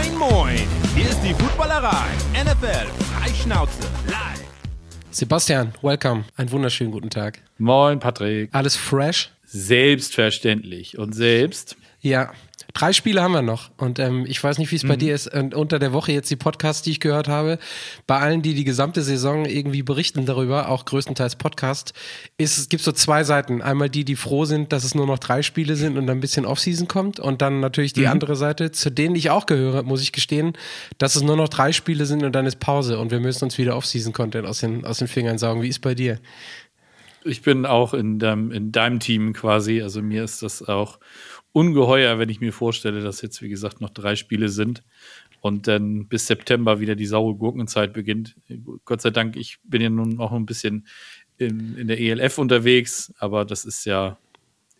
Moin, moin! Hier ist die Footballerei. NFL Freischnauze live. Sebastian, welcome. Einen wunderschönen guten Tag. Moin, Patrick. Alles fresh? Selbstverständlich. Und selbst? Ja, Drei Spiele haben wir noch. Und ähm, ich weiß nicht, wie es bei mhm. dir ist. Und unter der Woche jetzt die Podcasts, die ich gehört habe, bei allen, die die gesamte Saison irgendwie berichten darüber, auch größtenteils Podcast, ist, es gibt so zwei Seiten. Einmal die, die froh sind, dass es nur noch drei Spiele sind und ein bisschen Offseason kommt. Und dann natürlich die mhm. andere Seite, zu denen ich auch gehöre, muss ich gestehen, dass es nur noch drei Spiele sind und dann ist Pause. Und wir müssen uns wieder Offseason-Content aus den, aus den Fingern saugen. Wie ist bei dir? Ich bin auch in deinem, in deinem Team quasi. Also mir ist das auch ungeheuer, wenn ich mir vorstelle, dass jetzt, wie gesagt, noch drei Spiele sind und dann bis September wieder die saure Gurkenzeit beginnt. Gott sei Dank, ich bin ja nun auch ein bisschen in, in der ELF unterwegs, aber das ist ja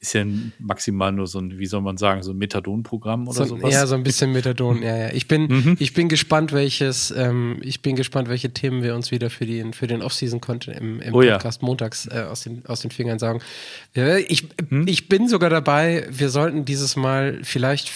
ist ja maximal nur so ein, wie soll man sagen, so ein Methadon-Programm oder so, sowas. Ja, so ein bisschen Methadon, ja, ja. Ich bin, mhm. ich bin gespannt, welches, ähm, ich bin gespannt, welche Themen wir uns wieder für, die, für den Off-Season-Content im, im oh, Podcast ja. montags äh, aus, den, aus den Fingern sagen. Ja, ich, mhm. ich bin sogar dabei, wir sollten dieses Mal vielleicht,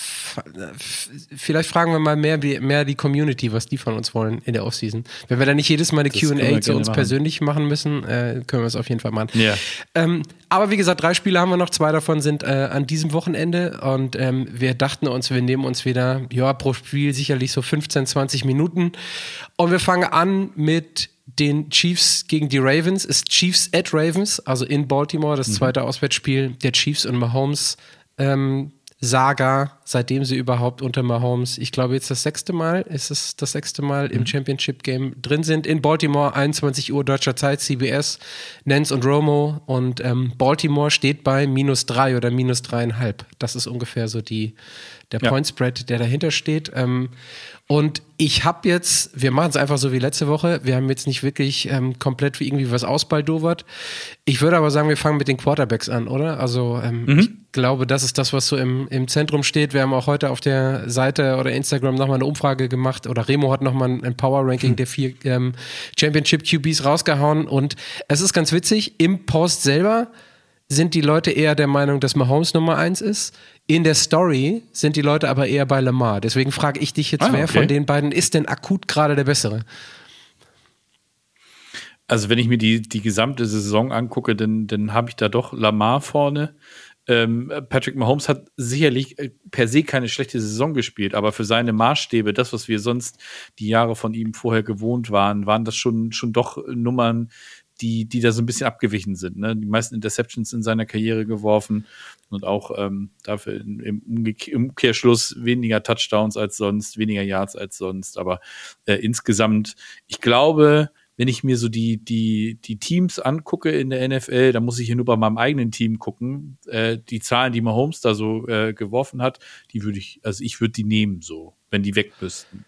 vielleicht fragen wir mal mehr, mehr die Community, was die von uns wollen in der Off-Season. Wenn wir da nicht jedes Mal eine Q&A zu uns machen. persönlich machen müssen, äh, können wir es auf jeden Fall machen. Ja. Ähm, aber wie gesagt, drei Spiele haben wir noch, zwei davon sind äh, an diesem Wochenende und ähm, wir dachten uns, wir nehmen uns wieder, ja, pro Spiel sicherlich so 15, 20 Minuten und wir fangen an mit den Chiefs gegen die Ravens, ist Chiefs at Ravens, also in Baltimore, das mhm. zweite Auswärtsspiel der Chiefs und Mahomes. Ähm, Saga, seitdem sie überhaupt unter Mahomes, ich glaube jetzt das sechste Mal, ist es das sechste Mal im mhm. Championship Game drin sind. In Baltimore, 21 Uhr deutscher Zeit, CBS, Nance und Romo. Und ähm, Baltimore steht bei minus drei oder minus dreieinhalb. Das ist ungefähr so die, der ja. Point Spread, der dahinter steht. Ähm, und ich habe jetzt, wir machen es einfach so wie letzte Woche, wir haben jetzt nicht wirklich ähm, komplett wie irgendwie was ausbaldowert. Ich würde aber sagen, wir fangen mit den Quarterbacks an, oder? Also ähm, mhm. ich glaube, das ist das, was so im, im Zentrum steht. Wir haben auch heute auf der Seite oder Instagram nochmal eine Umfrage gemacht oder Remo hat nochmal ein Power-Ranking mhm. der vier ähm, Championship QBs rausgehauen und es ist ganz witzig, im Post selber sind die Leute eher der Meinung, dass Mahomes Nummer eins ist. In der Story sind die Leute aber eher bei Lamar. Deswegen frage ich dich jetzt, ah, wer von den beiden ist denn akut gerade der bessere? Also wenn ich mir die, die gesamte Saison angucke, dann, dann habe ich da doch Lamar vorne. Ähm, Patrick Mahomes hat sicherlich äh, per se keine schlechte Saison gespielt, aber für seine Maßstäbe, das, was wir sonst die Jahre von ihm vorher gewohnt waren, waren das schon, schon doch Nummern, die, die da so ein bisschen abgewichen sind. Ne? Die meisten Interceptions in seiner Karriere geworfen und auch ähm, dafür im, Umkehrschluss weniger Touchdowns als sonst, weniger Yards als sonst. Aber äh, insgesamt, ich glaube, wenn ich mir so die, die, die Teams angucke in der NFL, da muss ich hier nur bei meinem eigenen Team gucken. Äh, die Zahlen, die Mahomes da so äh, geworfen hat, die würde ich, also ich würde die nehmen so, wenn die weg müssten.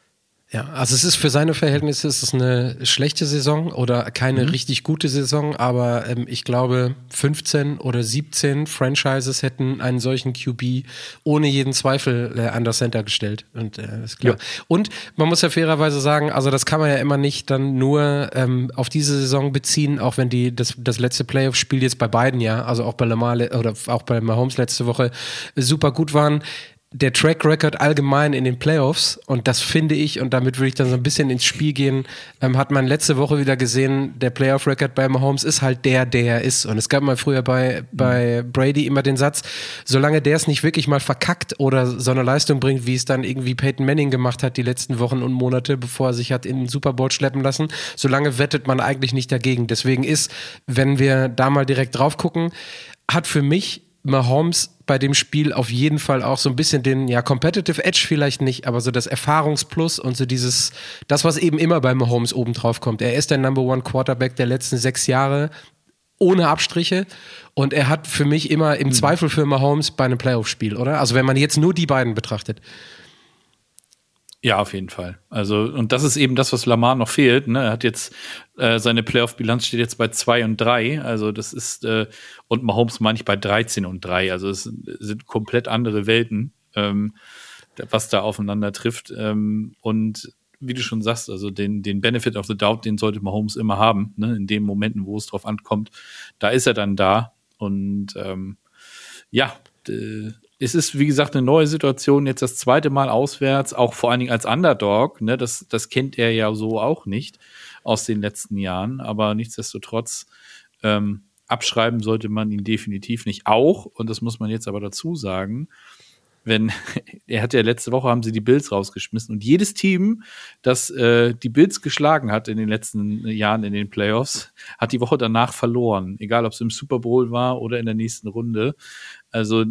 Ja, also es ist für seine Verhältnisse ist es eine schlechte Saison oder keine mhm. richtig gute Saison, aber ähm, ich glaube 15 oder 17 Franchises hätten einen solchen QB ohne jeden Zweifel äh, an das Center gestellt und äh, ist klar. Ja. Und man muss ja fairerweise sagen, also das kann man ja immer nicht dann nur ähm, auf diese Saison beziehen, auch wenn die das, das letzte Playoff-Spiel jetzt bei beiden ja, also auch bei Lamar oder auch bei Mahomes letzte Woche super gut waren der Track Record allgemein in den Playoffs und das finde ich und damit würde ich dann so ein bisschen ins Spiel gehen, ähm, hat man letzte Woche wieder gesehen, der Playoff Record bei Mahomes ist halt der, der er ist und es gab mal früher bei, bei Brady immer den Satz, solange der es nicht wirklich mal verkackt oder so eine Leistung bringt, wie es dann irgendwie Peyton Manning gemacht hat die letzten Wochen und Monate, bevor er sich hat in den Super Bowl schleppen lassen, solange wettet man eigentlich nicht dagegen. Deswegen ist, wenn wir da mal direkt drauf gucken, hat für mich Mahomes bei dem Spiel auf jeden Fall auch so ein bisschen den, ja, Competitive Edge vielleicht nicht, aber so das Erfahrungsplus und so dieses, das, was eben immer bei Mahomes oben drauf kommt. Er ist der Number One Quarterback der letzten sechs Jahre, ohne Abstriche. Und er hat für mich immer im mhm. Zweifel für Mahomes bei einem Playoff-Spiel, oder? Also wenn man jetzt nur die beiden betrachtet. Ja, auf jeden Fall. Also, und das ist eben das, was Lamar noch fehlt. Ne? Er hat jetzt, äh, seine Playoff-Bilanz steht jetzt bei 2 und 3. Also, das ist, äh, und Mahomes meine ich bei 13 und 3. Also, es sind komplett andere Welten, ähm, was da aufeinander trifft. Ähm, und wie du schon sagst, also den, den Benefit of the Doubt, den sollte Mahomes immer haben, ne? in den Momenten, wo es drauf ankommt. Da ist er dann da. Und ähm, ja, es ist, wie gesagt, eine neue Situation, jetzt das zweite Mal auswärts, auch vor allen Dingen als Underdog. Ne? Das, das kennt er ja so auch nicht aus den letzten Jahren. Aber nichtsdestotrotz, ähm, abschreiben sollte man ihn definitiv nicht. Auch, und das muss man jetzt aber dazu sagen, wenn, er hat ja letzte Woche haben sie die Bills rausgeschmissen und jedes Team, das äh, die Bills geschlagen hat in den letzten Jahren in den Playoffs, hat die Woche danach verloren. Egal, ob es im Super Bowl war oder in der nächsten Runde. Also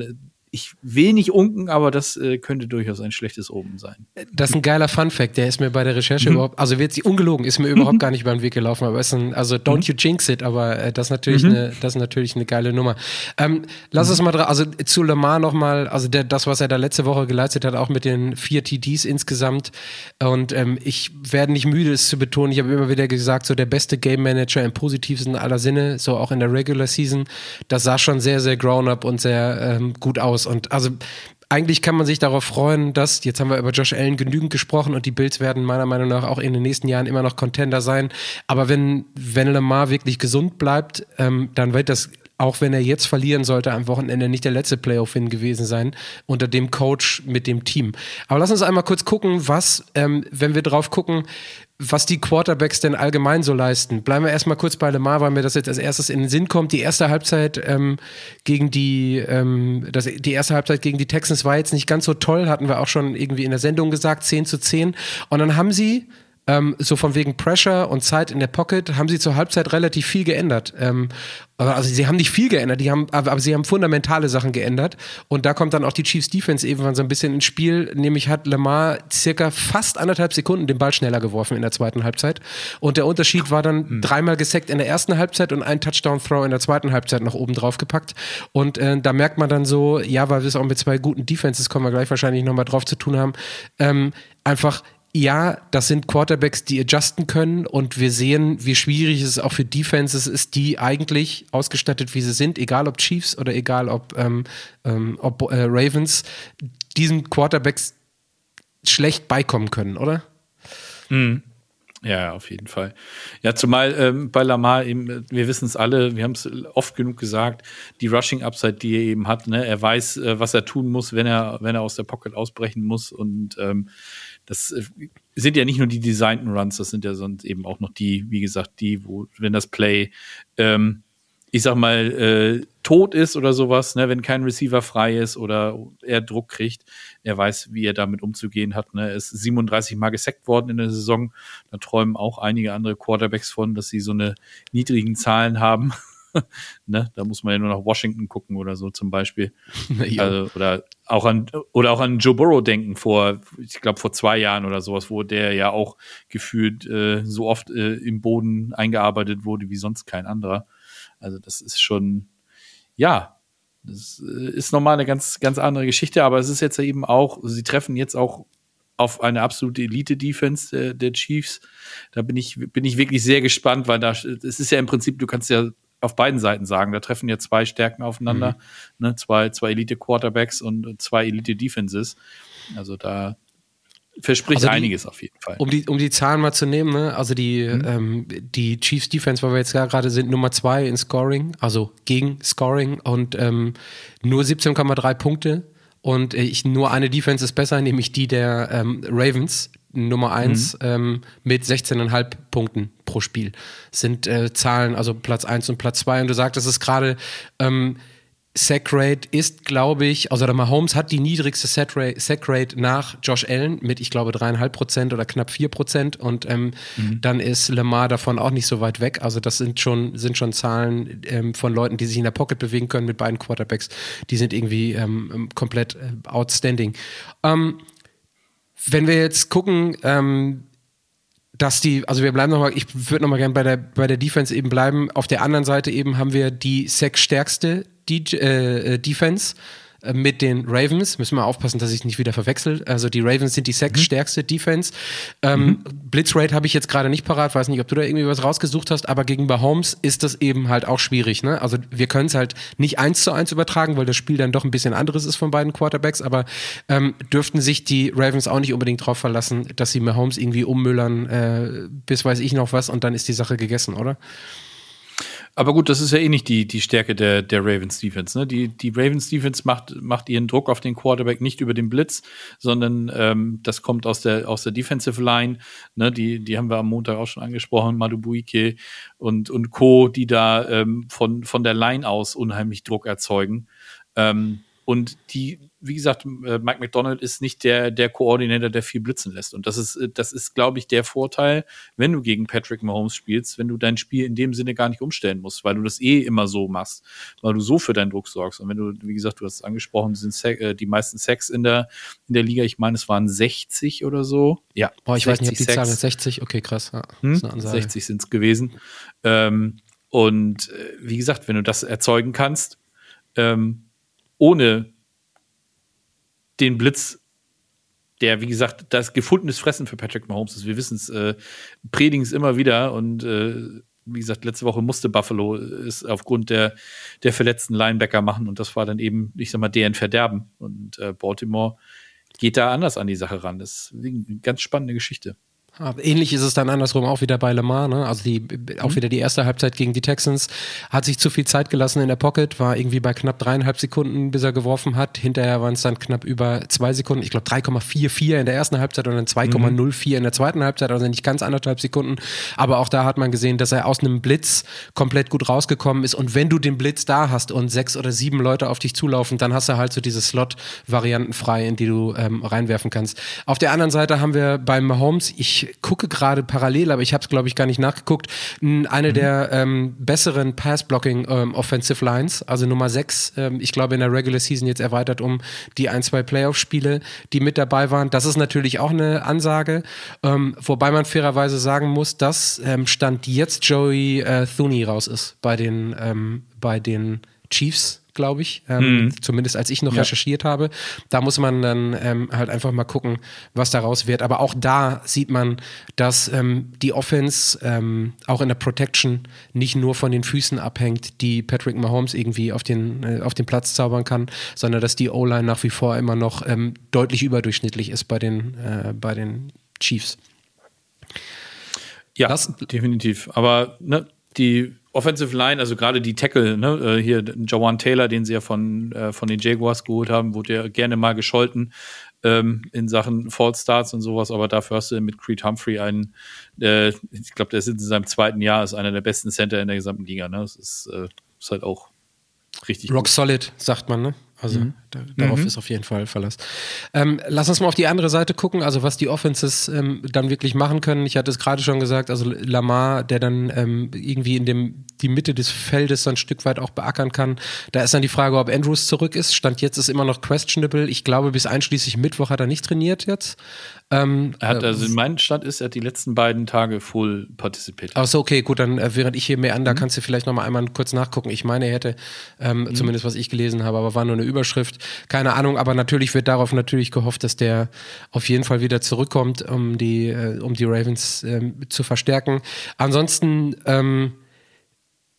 ich will nicht unken, aber das äh, könnte durchaus ein schlechtes Oben sein. Das ist ein geiler Fun-Fact, der ist mir bei der Recherche mhm. überhaupt, also wird sie ungelogen, ist mir überhaupt gar nicht über den Weg gelaufen, aber ist ein, also don't mhm. you jinx it, aber äh, das ist natürlich mhm. eine, das ist natürlich eine geile Nummer. Ähm, lass uns mal, also zu Lamar nochmal, also der, das, was er da letzte Woche geleistet hat, auch mit den vier TDs insgesamt und ähm, ich werde nicht müde, es zu betonen, ich habe immer wieder gesagt, so der beste Game Manager im positivsten aller Sinne, so auch in der Regular Season, das sah schon sehr, sehr grown-up und sehr ähm, gut aus und also eigentlich kann man sich darauf freuen, dass, jetzt haben wir über Josh Allen genügend gesprochen und die Bills werden meiner Meinung nach auch in den nächsten Jahren immer noch Contender sein. Aber wenn, wenn Lamar wirklich gesund bleibt, ähm, dann wird das auch wenn er jetzt verlieren sollte am Wochenende, nicht der letzte Playoff-Win gewesen sein unter dem Coach mit dem Team. Aber lass uns einmal kurz gucken, was, ähm, wenn wir drauf gucken, was die Quarterbacks denn allgemein so leisten. Bleiben wir erstmal kurz bei Lemar, weil mir das jetzt als erstes in den Sinn kommt. Die erste Halbzeit ähm, gegen die, ähm, das, die erste Halbzeit gegen die Texans war jetzt nicht ganz so toll, hatten wir auch schon irgendwie in der Sendung gesagt, 10 zu 10. Und dann haben sie ähm, so von wegen Pressure und Zeit in der Pocket haben sie zur Halbzeit relativ viel geändert. Ähm, also sie haben nicht viel geändert, die haben, aber, aber, sie haben fundamentale Sachen geändert. Und da kommt dann auch die Chiefs Defense irgendwann so ein bisschen ins Spiel. Nämlich hat Lamar circa fast anderthalb Sekunden den Ball schneller geworfen in der zweiten Halbzeit. Und der Unterschied war dann hm. dreimal gesackt in der ersten Halbzeit und ein Touchdown-Throw in der zweiten Halbzeit noch oben drauf gepackt. Und äh, da merkt man dann so, ja, weil wir es auch mit zwei guten Defenses kommen wir gleich wahrscheinlich nochmal drauf zu tun haben, ähm, einfach ja, das sind Quarterbacks, die adjusten können und wir sehen, wie schwierig es auch für Defenses ist, die eigentlich ausgestattet, wie sie sind, egal ob Chiefs oder egal ob, ähm, ähm, ob äh, Ravens, diesen Quarterbacks schlecht beikommen können, oder? Mhm. Ja, auf jeden Fall. Ja, zumal ähm, bei Lamar eben, wir wissen es alle, wir haben es oft genug gesagt, die Rushing Upside, die er eben hat, ne, er weiß, äh, was er tun muss, wenn er, wenn er aus der Pocket ausbrechen muss und ähm, das äh, sind ja nicht nur die designten Runs, das sind ja sonst eben auch noch die, wie gesagt, die, wo, wenn das Play, ähm, ich sag mal, äh, tot ist oder sowas, ne, wenn kein Receiver frei ist oder er Druck kriegt, er weiß, wie er damit umzugehen hat. Ne. Er ist 37 Mal gesackt worden in der Saison. Da träumen auch einige andere Quarterbacks von, dass sie so eine niedrigen Zahlen haben. ne? Da muss man ja nur nach Washington gucken oder so zum Beispiel. also, oder auch an oder auch an Joe Burrow denken vor, ich glaube vor zwei Jahren oder sowas, wo der ja auch gefühlt äh, so oft äh, im Boden eingearbeitet wurde wie sonst kein anderer. Also das ist schon, ja, das äh, ist nochmal eine ganz ganz andere Geschichte. Aber es ist jetzt eben auch, sie treffen jetzt auch auf eine absolute Elite-Defense der, der, Chiefs. Da bin ich, bin ich wirklich sehr gespannt, weil da, es ist ja im Prinzip, du kannst ja auf beiden Seiten sagen. Da treffen ja zwei Stärken aufeinander, mhm. ne, zwei, zwei Elite-Quarterbacks und zwei Elite-Defenses. Also da verspricht also die, einiges auf jeden Fall. Um die, um die Zahlen mal zu nehmen, ne? also die, mhm. ähm, die Chiefs Defense, weil wir jetzt gerade sind, Nummer zwei in Scoring, also gegen Scoring und ähm, nur 17,3 Punkte. Und äh, ich, nur eine Defense ist besser, nämlich die der ähm, Ravens. Nummer 1 mhm. ähm, mit 16,5 Punkten pro Spiel. Sind äh, Zahlen, also Platz 1 und Platz 2. Und du sagtest es gerade, ähm, Sack Rate ist, glaube ich, also der Mahomes hat die niedrigste Sack Rate, nach Josh Allen mit, ich glaube, dreieinhalb Prozent oder knapp vier Prozent und ähm, mhm. dann ist Lamar davon auch nicht so weit weg. Also das sind schon, sind schon Zahlen ähm, von Leuten, die sich in der Pocket bewegen können mit beiden Quarterbacks. Die sind irgendwie ähm, komplett äh, outstanding. Ähm, wenn wir jetzt gucken, ähm, dass die, also wir bleiben nochmal, ich würde nochmal gerne bei der, bei der Defense eben bleiben. Auf der anderen Seite eben haben wir die sechsstärkste äh, Defense äh, mit den Ravens. Müssen wir aufpassen, dass ich nicht wieder verwechsel. Also die Ravens sind die sechsstärkste mhm. Defense. Ähm, mhm. Blitzrate habe ich jetzt gerade nicht parat, weiß nicht, ob du da irgendwie was rausgesucht hast, aber gegen Mahomes ist das eben halt auch schwierig. Ne? Also wir können es halt nicht eins zu eins übertragen, weil das Spiel dann doch ein bisschen anderes ist von beiden Quarterbacks, aber ähm, dürften sich die Ravens auch nicht unbedingt darauf verlassen, dass sie Mahomes irgendwie ummüllern, äh, bis weiß ich noch was und dann ist die Sache gegessen, oder? Aber gut, das ist ja eh nicht die, die Stärke der, der Ravens Defense. Ne? Die, die Ravens Defense macht, macht ihren Druck auf den Quarterback nicht über den Blitz, sondern ähm, das kommt aus der, aus der Defensive Line. Ne? Die, die haben wir am Montag auch schon angesprochen, Madubuike und, und Co., die da ähm, von, von der Line aus unheimlich Druck erzeugen. Ähm, und die, wie gesagt, äh, Mike McDonald ist nicht der, der Koordinator, der viel blitzen lässt. Und das ist, äh, das ist, glaube ich, der Vorteil, wenn du gegen Patrick Mahomes spielst, wenn du dein Spiel in dem Sinne gar nicht umstellen musst, weil du das eh immer so machst, weil du so für deinen Druck sorgst. Und wenn du, wie gesagt, du hast es angesprochen, sind äh, die meisten Sex in der, in der Liga, ich meine, es waren 60 oder so. Ja, Boah, ich weiß nicht, ob die Zahl 60, okay, krass. Ja, hm? 60 sind es gewesen. Ähm, und äh, wie gesagt, wenn du das erzeugen kannst, ähm, ohne den Blitz, der, wie gesagt, das gefundenes Fressen für Patrick Mahomes ist. Wir wissen es, äh, predigen es immer wieder und äh, wie gesagt, letzte Woche musste Buffalo es aufgrund der, der verletzten Linebacker machen und das war dann eben, ich sag mal, deren Verderben. Und äh, Baltimore geht da anders an die Sache ran. Das ist eine ganz spannende Geschichte. Ähnlich ist es dann andersrum auch wieder bei Lamar, ne? Also die, auch mhm. wieder die erste Halbzeit gegen die Texans. Hat sich zu viel Zeit gelassen in der Pocket, war irgendwie bei knapp dreieinhalb Sekunden, bis er geworfen hat. Hinterher waren es dann knapp über zwei Sekunden. Ich glaube 3,44 in der ersten Halbzeit und dann 2,04 mhm. in der zweiten Halbzeit, also nicht ganz anderthalb Sekunden. Aber auch da hat man gesehen, dass er aus einem Blitz komplett gut rausgekommen ist. Und wenn du den Blitz da hast und sechs oder sieben Leute auf dich zulaufen, dann hast du halt so diese Slot-Varianten frei, in die du ähm, reinwerfen kannst. Auf der anderen Seite haben wir beim Mahomes, ich gucke gerade parallel, aber ich habe es, glaube ich, gar nicht nachgeguckt, eine mhm. der ähm, besseren Pass-Blocking ähm, Offensive Lines, also Nummer 6, ähm, ich glaube in der Regular Season jetzt erweitert um die ein, zwei Playoff-Spiele, die mit dabei waren. Das ist natürlich auch eine Ansage, ähm, wobei man fairerweise sagen muss, dass ähm, Stand jetzt Joey äh, Thuney raus ist bei den, bei den Chiefs glaube ich, ähm, mhm. zumindest als ich noch ja. recherchiert habe. Da muss man dann ähm, halt einfach mal gucken, was daraus wird. Aber auch da sieht man, dass ähm, die Offense ähm, auch in der Protection nicht nur von den Füßen abhängt, die Patrick Mahomes irgendwie auf den, äh, auf den Platz zaubern kann, sondern dass die O-Line nach wie vor immer noch ähm, deutlich überdurchschnittlich ist bei den, äh, bei den Chiefs. Ja, das, definitiv. Aber ne, die Offensive Line, also gerade die Tackle, ne, äh, hier Jawan Taylor, den sie ja von, äh, von den Jaguars geholt haben, wurde ja gerne mal gescholten ähm, in Sachen False Starts und sowas, aber dafür hast du mit Creed Humphrey einen, äh, ich glaube, der ist in seinem zweiten Jahr, ist einer der besten Center in der gesamten Liga. Ne? Das ist, äh, ist halt auch richtig. Rock gut. solid, sagt man, ne? Also mhm. da, darauf mhm. ist auf jeden Fall Verlass. Ähm, lass uns mal auf die andere Seite gucken, also was die Offenses ähm, dann wirklich machen können. Ich hatte es gerade schon gesagt, also Lamar, der dann ähm, irgendwie in dem die Mitte des Feldes so ein Stück weit auch beackern kann. Da ist dann die Frage, ob Andrews zurück ist. Stand jetzt ist immer noch questionable. Ich glaube, bis einschließlich Mittwoch hat er nicht trainiert jetzt. Ähm, er hat, also in meinem Stand ist, er hat die letzten beiden Tage full partizipiert. Ach so, okay, gut, dann äh, während ich hier mehr an, da mhm. kannst du vielleicht noch mal einmal kurz nachgucken. Ich meine, er hätte, ähm, mhm. zumindest was ich gelesen habe, aber war nur eine Überschrift. Keine Ahnung, aber natürlich wird darauf natürlich gehofft, dass der auf jeden Fall wieder zurückkommt, um die, äh, um die Ravens äh, zu verstärken. Ansonsten, ähm,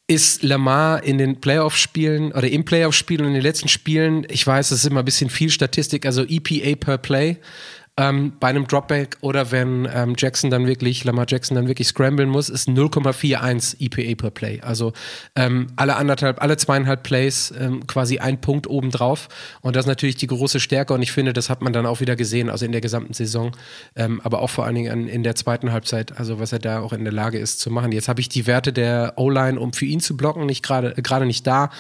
ist Lamar in den Playoff-Spielen oder im Playoff-Spiel und in den letzten Spielen, ich weiß, es ist immer ein bisschen viel Statistik, also EPA per Play, ähm, bei einem Dropback oder wenn ähm, Jackson dann wirklich, Lamar Jackson dann wirklich scramblen muss, ist 0,41 EPA per Play. Also ähm, alle anderthalb, alle zweieinhalb Plays ähm, quasi ein Punkt obendrauf. Und das ist natürlich die große Stärke und ich finde, das hat man dann auch wieder gesehen, also in der gesamten Saison, ähm, aber auch vor allen Dingen in, in der zweiten Halbzeit, also was er da auch in der Lage ist zu machen. Jetzt habe ich die Werte der O-Line, um für ihn zu blocken, nicht gerade gerade nicht da,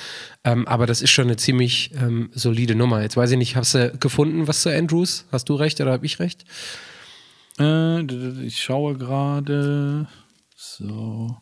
ähm, aber das ist schon eine ziemlich ähm, solide Nummer. Jetzt weiß ich nicht, hast du gefunden, was zu Andrews? Hast du recht oder habe ich recht? Äh, ich schaue gerade. So.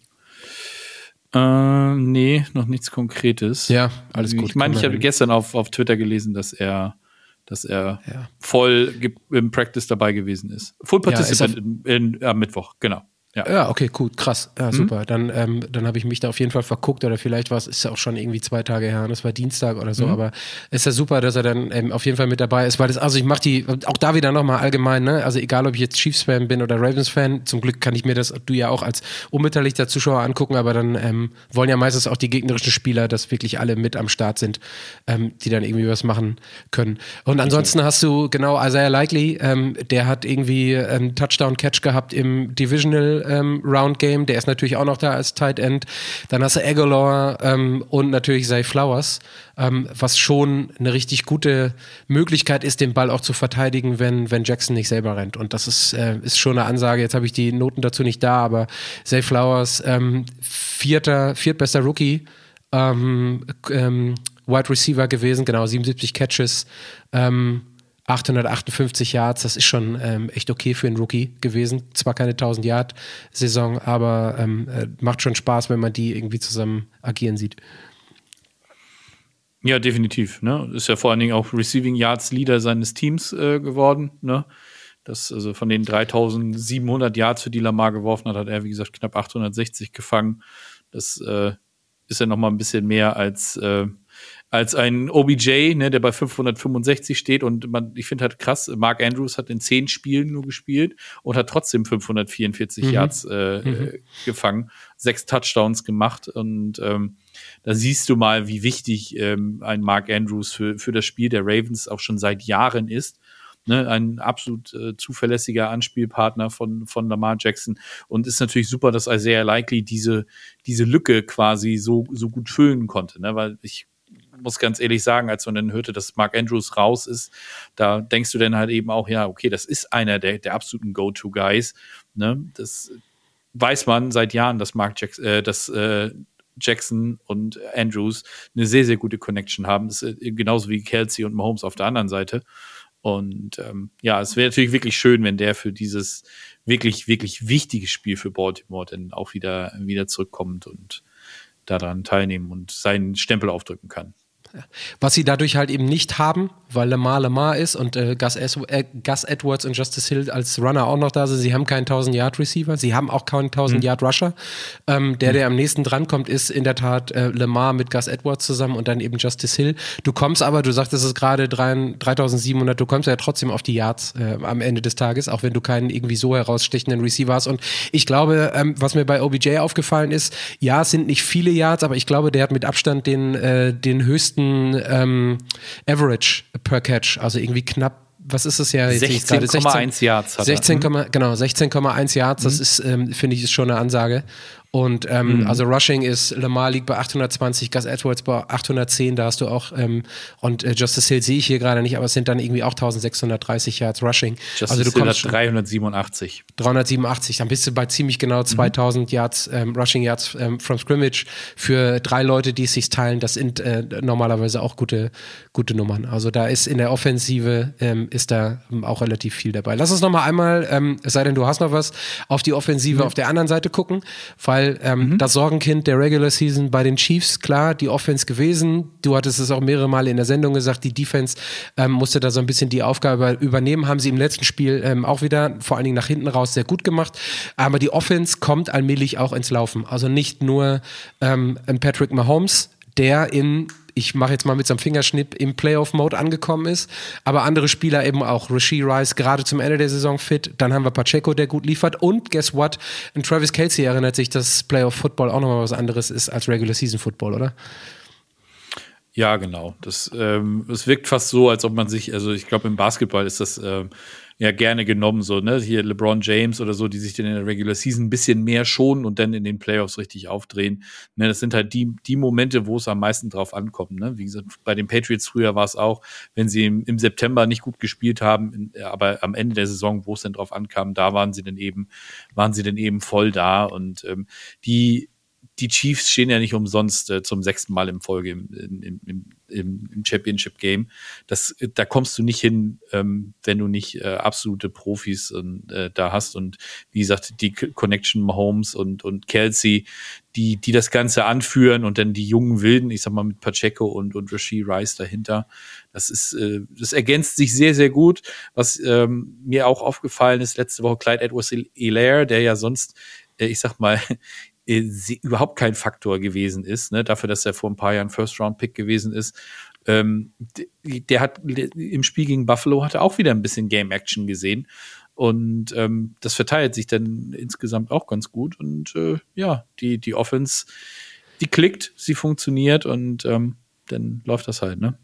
Äh, nee, noch nichts Konkretes. Ja, alles gut. Ich meine, ich habe gestern auf, auf Twitter gelesen, dass er, dass er ja. voll im Practice dabei gewesen ist. Full Participant ja, in, in, am Mittwoch, genau. Ja. ja, okay, cool, krass. Ja, mhm. super. Mhm. Dann, ähm, dann habe ich mich da auf jeden Fall verguckt oder vielleicht war es, ist ja auch schon irgendwie zwei Tage her, das war Dienstag oder so, mhm. aber ist ja super, dass er dann ähm, auf jeden Fall mit dabei ist, weil das, also ich mache die, auch da wieder nochmal allgemein, ne, also egal ob ich jetzt Chiefs-Fan bin oder Ravens-Fan, zum Glück kann ich mir das, du ja auch als unbeteiligter Zuschauer angucken, aber dann ähm, wollen ja meistens auch die gegnerischen Spieler, dass wirklich alle mit am Start sind, ähm, die dann irgendwie was machen können. Und ansonsten hast du, genau, Isaiah Likely, ähm, der hat irgendwie einen Touchdown-Catch gehabt im Divisional Ähm, der ist natürlich auch noch da als Tight End. Dann hast du Aguilar ähm, und natürlich Zay Flowers, ähm, was schon eine richtig gute Möglichkeit ist, den Ball auch zu verteidigen, wenn, wenn Jackson nicht selber rennt. Und das ist, äh, ist schon eine Ansage. Jetzt habe ich die Noten dazu nicht da, aber Zay Flowers, ähm, vierter, viertbester Rookie. Ähm, ähm, Wide Receiver gewesen, genau, 77 Catches, ähm, 858 Yards, das ist schon ähm, echt okay für einen Rookie gewesen. Zwar keine 1000 Yard Saison, aber ähm, äh, macht schon Spaß, wenn man die irgendwie zusammen agieren sieht. Ja, definitiv. Ne? Ist ja vor allen Dingen auch Receiving Yards Leader seines Teams äh, geworden. Ne? Das, also von den 3700 Yards, für die Lamar geworfen hat, hat er, wie gesagt, knapp 860 gefangen. Das äh, ist ja noch mal ein bisschen mehr als äh, als ein OBJ, ne, der bei 565 steht und man, ich finde halt krass, Mark Andrews hat in zehn Spielen nur gespielt und hat trotzdem 544 mhm. Yards äh, mhm. gefangen, sechs Touchdowns gemacht und ähm, da siehst du mal, wie wichtig ähm, ein Mark Andrews für, für das Spiel der Ravens auch schon seit Jahren ist. Ne, ein absolut äh, zuverlässiger Anspielpartner von, von Lamar Jackson. Und ist natürlich super, dass Isaiah Likely diese, diese Lücke quasi so, so gut füllen konnte. Ne? Weil ich muss ganz ehrlich sagen, als man dann hörte, dass Mark Andrews raus ist, da denkst du dann halt eben auch, ja, okay, das ist einer der, der absoluten Go-To-Guys. Ne? Das weiß man seit Jahren, dass Mark Jackson, äh, dass äh, Jackson und Andrews eine sehr, sehr gute Connection haben. Das ist äh, genauso wie Kelsey und Mahomes auf der anderen Seite. Und ähm, ja, es wäre natürlich wirklich schön, wenn der für dieses wirklich, wirklich wichtige Spiel für Baltimore dann auch wieder, wieder zurückkommt und daran teilnehmen und seinen Stempel aufdrücken kann. Was sie dadurch halt eben nicht haben, weil Lamar Lamar ist und äh, Gus, äh, Gus, Edwards und Justice Hill als Runner auch noch da sind. Sie haben keinen 1000-Yard-Receiver, sie haben auch keinen 1000-Yard-Rusher. Ähm, der, der am nächsten drankommt, ist in der Tat äh, Lamar mit Gus Edwards zusammen und dann eben Justice Hill. Du kommst aber, du sagtest es gerade 3700, du kommst ja trotzdem auf die Yards äh, am Ende des Tages, auch wenn du keinen irgendwie so herausstechenden Receiver hast. Und ich glaube, ähm, was mir bei OBJ aufgefallen ist, ja, es sind nicht viele Yards, aber ich glaube, der hat mit Abstand den, äh, den höchsten ähm, Average per Catch, also irgendwie knapp was ist es ja? 16,1 Yards. 16, mhm. genau, 16,1 Yards, das mhm. ist, ähm, finde ich, ist schon eine Ansage. Und ähm, mhm. also Rushing ist, Lamar liegt bei 820, Gus Edwards bei 810, da hast du auch, ähm, und äh, Justice Hill sehe ich hier gerade nicht, aber es sind dann irgendwie auch 1630 Yards Rushing. Justice also du Hill kommst hat 387. 387, dann bist du bei ziemlich genau 2000 mhm. Yards, ähm, Rushing Yards ähm, from Scrimmage für drei Leute, die es sich teilen. Das sind äh, normalerweise auch gute, gute Nummern. Also da ist in der Offensive, ähm, ist da auch relativ viel dabei. Lass uns nochmal einmal, ähm, es sei denn, du hast noch was, auf die Offensive mhm. auf der anderen Seite gucken, weil weil ähm, mhm. das Sorgenkind der Regular Season bei den Chiefs, klar, die Offense gewesen. Du hattest es auch mehrere Male in der Sendung gesagt, die Defense ähm, musste da so ein bisschen die Aufgabe übernehmen, haben sie im letzten Spiel ähm, auch wieder, vor allen Dingen nach hinten raus, sehr gut gemacht. Aber die Offense kommt allmählich auch ins Laufen. Also nicht nur ähm, Patrick Mahomes, der in ich mache jetzt mal mit so einem Fingerschnipp im Playoff-Mode angekommen ist, aber andere Spieler eben auch. Rasheed Rice gerade zum Ende der Saison fit, dann haben wir Pacheco, der gut liefert und guess what? An Travis Kelsey erinnert sich, dass Playoff-Football auch nochmal was anderes ist als Regular-Season-Football, oder? Ja, genau. Das, ähm, es wirkt fast so, als ob man sich, also ich glaube, im Basketball ist das ähm, ja gerne genommen, so, ne? Hier LeBron James oder so, die sich dann in der Regular Season ein bisschen mehr schonen und dann in den Playoffs richtig aufdrehen. Ne, das sind halt die, die Momente, wo es am meisten drauf ankommt. Ne? Wie gesagt, bei den Patriots früher war es auch, wenn sie im, im September nicht gut gespielt haben, in, aber am Ende der Saison, wo es dann drauf ankam, da waren sie dann eben, waren sie dann eben voll da. Und ähm, die die Chiefs stehen ja nicht umsonst äh, zum sechsten Mal in Folge im, im, im, im Championship Game. Das, da kommst du nicht hin, ähm, wenn du nicht äh, absolute Profis äh, da hast. Und wie gesagt, die Connection Mahomes und, und Kelsey, die, die das Ganze anführen und dann die jungen Wilden, ich sag mal mit Pacheco und, und Rasheed Rice dahinter. Das ist, äh, das ergänzt sich sehr, sehr gut. Was ähm, mir auch aufgefallen ist, letzte Woche Clyde Edwards Hilaire, der ja sonst äh, ich sag mal, äh, überhaupt kein Faktor gewesen ist, ne, dafür, dass er vor ein paar Jahren First-Round-Pick gewesen ist. Ähm, der hat im Spiel gegen Buffalo hatte auch wieder ein bisschen Game-Action gesehen. Und ähm, das verteilt sich dann insgesamt auch ganz gut. Und äh, ja, die, die Offense, die klickt, sie funktioniert und ähm, dann läuft das halt, ne?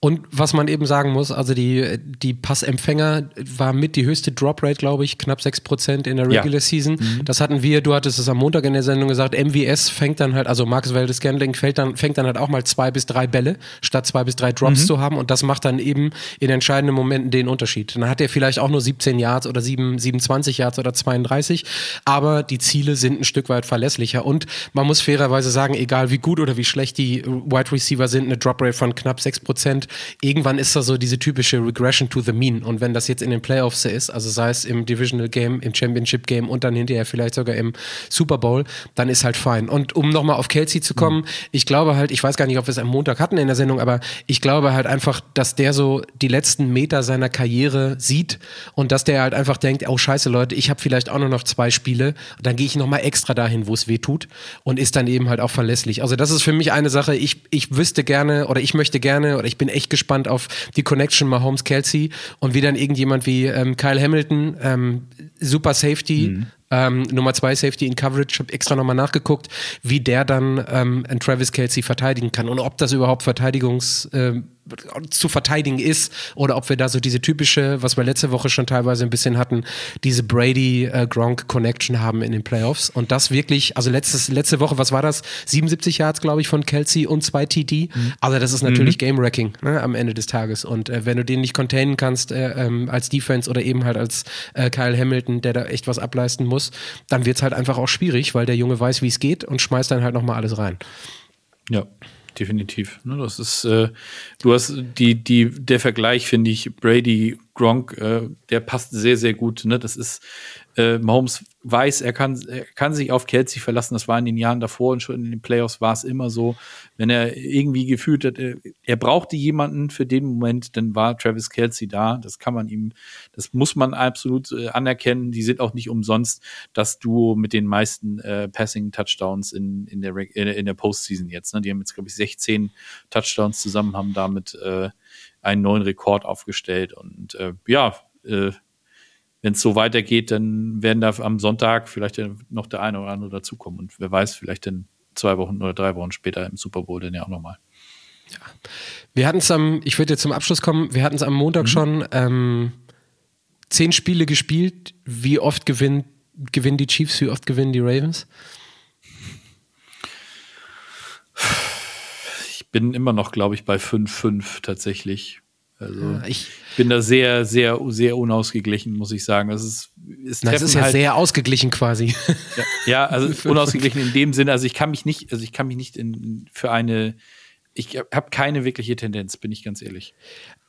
Und was man eben sagen muss, also die, die Passempfänger war mit die höchste Droprate, glaube ich, knapp 6% in der Regular ja. Season. Mhm. Das hatten wir, du hattest es am Montag in der Sendung gesagt, MWS fängt dann halt, also Marcus Valdes Scandling fängt dann, fängt dann halt auch mal zwei bis drei Bälle, statt zwei bis drei Drops mhm. zu haben. Und das macht dann eben in entscheidenden Momenten den Unterschied. Dann hat er vielleicht auch nur 17 Yards oder 7, 27 Yards oder 32, aber die Ziele sind ein Stück weit verlässlicher. Und man muss fairerweise sagen, egal wie gut oder wie schlecht die Wide Receiver sind, eine Droprate von knapp 6%, irgendwann ist da so diese typische Regression to the mean. Und wenn das jetzt in den Playoffs ist, also sei es im Divisional Game, im Championship Game und dann hinterher vielleicht sogar im Super Bowl, dann ist halt fein. Und um nochmal auf Kelsey zu kommen, mhm. ich glaube halt, ich weiß gar nicht, ob wir es am Montag hatten in der Sendung, aber ich glaube halt einfach, dass der so die letzten Meter seiner Karriere sieht und dass der halt einfach denkt, oh scheiße Leute, ich habe vielleicht auch nur noch zwei Spiele, dann gehe ich nochmal extra dahin, wo es weh tut und ist dann eben halt auch verlässlich. Also das ist für mich eine Sache, ich, ich wüsste gerne oder ich möchte gerne oder ich bin echt gespannt auf die Connection Mahomes-Kelsey und wie dann irgendjemand wie ähm, Kyle Hamilton, ähm, super Safety, mhm. Ähm, Nummer zwei Safety in Coverage, ich habe extra nochmal nachgeguckt, wie der dann ähm, Travis Kelsey verteidigen kann und ob das überhaupt Verteidigungs, äh, zu verteidigen ist oder ob wir da so diese typische, was wir letzte Woche schon teilweise ein bisschen hatten, diese Brady-Gronk-Connection haben in den Playoffs. Und das wirklich, also letztes, letzte Woche, was war das? 77 Yards, glaube ich, von Kelsey und zwei TD. Mhm. Also das ist natürlich mhm. Game-Wrecking ne, am Ende des Tages. Und äh, wenn du den nicht containen kannst äh, ähm, als Defense oder eben halt als äh, Kyle Hamilton, der da echt was ableisten muss, dann wird es halt einfach auch schwierig, weil der Junge weiß, wie es geht und schmeißt dann halt nochmal alles rein. Ja definitiv. Ne, das ist, äh, du hast die, die, der Vergleich, finde ich, Brady, Gronk, äh, der passt sehr, sehr gut. Ne? Das ist, äh, Mahomes weiß, er kann, er kann sich auf Kelsey verlassen. Das war in den Jahren davor und schon in den Playoffs war es immer so. Wenn er irgendwie gefühlt hat, er, er brauchte jemanden für den Moment, dann war Travis Kelsey da. Das kann man ihm, das muss man absolut äh, anerkennen. Die sind auch nicht umsonst das Duo mit den meisten äh, Passing-Touchdowns in, in, der, in der Postseason jetzt. Ne? Die haben jetzt, glaube ich, 16 Touchdowns zusammen, haben damit äh, einen neuen Rekord aufgestellt. Und äh, ja, äh, wenn es so weitergeht, dann werden da am Sonntag vielleicht noch der eine oder andere dazukommen. Und wer weiß, vielleicht dann zwei Wochen oder drei Wochen später im Super Bowl dann ja auch nochmal. Ja. Wir hatten es am, ich würde jetzt zum Abschluss kommen, wir hatten es am Montag mhm. schon ähm, zehn Spiele gespielt. Wie oft gewinnt, gewinnen die Chiefs, wie oft gewinnen die Ravens? Ich bin immer noch, glaube ich, bei 5-5 tatsächlich. Also ich bin da sehr, sehr, sehr unausgeglichen, muss ich sagen. Das ist, ist das ist ja halt, sehr ausgeglichen quasi. Ja, ja also unausgeglichen in dem Sinne. Also ich kann mich nicht, also ich kann mich nicht in, für eine, ich habe keine wirkliche Tendenz, bin ich ganz ehrlich.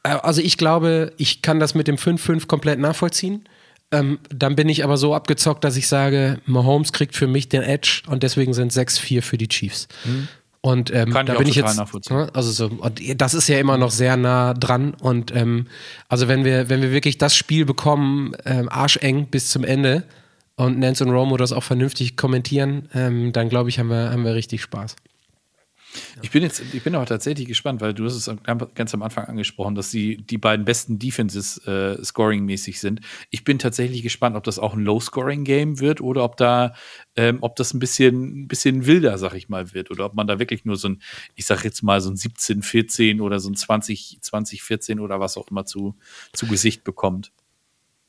Äh, also ich glaube, ich kann das mit dem 5-5 komplett nachvollziehen. Ähm, dann bin ich aber so abgezockt, dass ich sage, Mahomes kriegt für mich den Edge und deswegen sind 6-4 für die Chiefs. Mhm. Und ähm, da bin ich jetzt, ne, also so, und das ist ja immer noch sehr nah dran. Und ähm, also wenn wir, wenn wir wirklich das Spiel bekommen, ähm, arscheng bis zum Ende und Nance und Romo das auch vernünftig kommentieren, ähm, dann glaube ich, haben wir, haben wir richtig Spaß. Ich bin jetzt, ich bin aber tatsächlich gespannt, weil du hast es ganz am Anfang angesprochen, dass sie die beiden besten Defenses äh, scoring-mäßig sind. Ich bin tatsächlich gespannt, ob das auch ein Low-Scoring-Game wird oder ob da, ähm, ob das ein bisschen, ein bisschen wilder, sag ich mal, wird oder ob man da wirklich nur so ein, ich sag jetzt mal so ein 17, 14 oder so ein 20, 20, 14 oder was auch immer zu, zu Gesicht bekommt.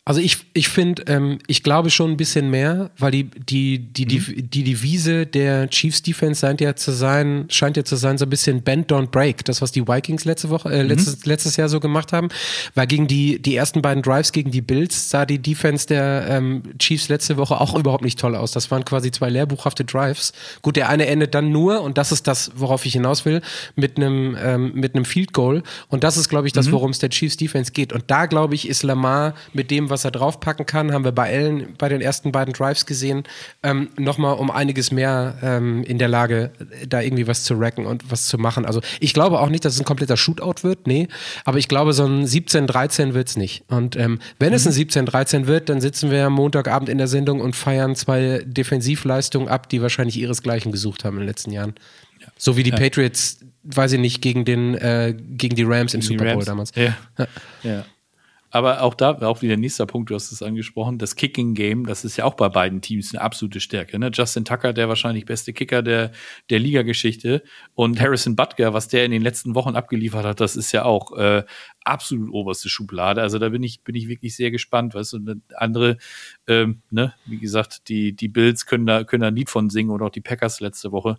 Also ich, ich finde, ähm, ich glaube schon ein bisschen mehr, weil die, die, die, die, mhm. die Devise der Chiefs Defense scheint ja zu sein, scheint ja zu sein, so ein bisschen Bend Don't Break. Das, was die Vikings letzte Woche, äh, mhm. letztes, letztes Jahr so gemacht haben. Weil gegen die, die ersten beiden Drives gegen die Bills sah die Defense der ähm, Chiefs letzte Woche auch überhaupt nicht toll aus. Das waren quasi zwei lehrbuchhafte Drives. Gut, der eine endet dann nur, und das ist das, worauf ich hinaus will, mit einem, ähm, mit einem Field Goal. Und das ist, glaube ich, das, mhm. worum es der Chiefs Defense geht. Und da, glaube ich, ist Lamar mit dem, was er draufpacken kann, haben wir bei Allen bei den ersten beiden Drives gesehen, ähm, nochmal um einiges mehr ähm, in der Lage, da irgendwie was zu racken und was zu machen. Also ich glaube auch nicht, dass es ein kompletter Shootout wird, nee, aber ich glaube, so ein 17-13 wird es nicht. Und ähm, wenn mhm. es ein 17-13 wird, dann sitzen wir am Montagabend in der Sendung und feiern zwei Defensivleistungen ab, die wahrscheinlich ihresgleichen gesucht haben in den letzten Jahren. Ja. So wie die ja. Patriots, weiß ich nicht, gegen den, äh, gegen die Rams im Super Bowl damals. Ja. ja. Aber auch da, auch wieder nächster Punkt, du hast es angesprochen, das Kicking-Game, das ist ja auch bei beiden Teams eine absolute Stärke. Ne? Justin Tucker, der wahrscheinlich beste Kicker der, der Liga-Geschichte und Harrison Butker, was der in den letzten Wochen abgeliefert hat, das ist ja auch äh, absolut oberste Schublade. Also da bin ich, bin ich wirklich sehr gespannt, weißt du, andere, ähm, ne, wie gesagt, die, die Bills können da, können da ein Lied von singen oder auch die Packers letzte Woche,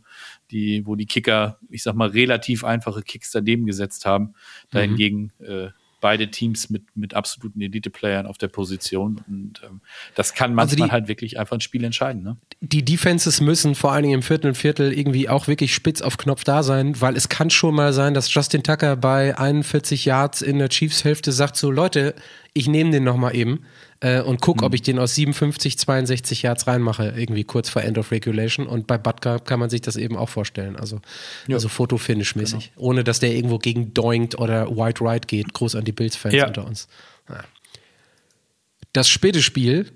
die, wo die Kicker, ich sag mal, relativ einfache Kicks daneben gesetzt haben. Dahingegen, mhm. äh, beide Teams mit, mit absoluten Elite-Playern auf der Position. Und ähm, das kann manchmal also die, halt wirklich einfach ein Spiel entscheiden. Ne? Die Defenses müssen vor allen Dingen im vierten und Viertel irgendwie auch wirklich spitz auf Knopf da sein, weil es kann schon mal sein, dass Justin Tucker bei 41 Yards in der Chiefs-Hälfte sagt so, Leute, ich nehme den noch mal eben äh, und guck, mhm. ob ich den aus 57, 62 Yards reinmache, irgendwie kurz vor End of Regulation. Und bei Butker kann man sich das eben auch vorstellen. Also, ja. also Foto-Finish-mäßig. Genau. Ohne dass der irgendwo gegen Doinked oder White Right geht. Groß an die Bills-Fans ja. unter uns. Ja. Das späte Spiel,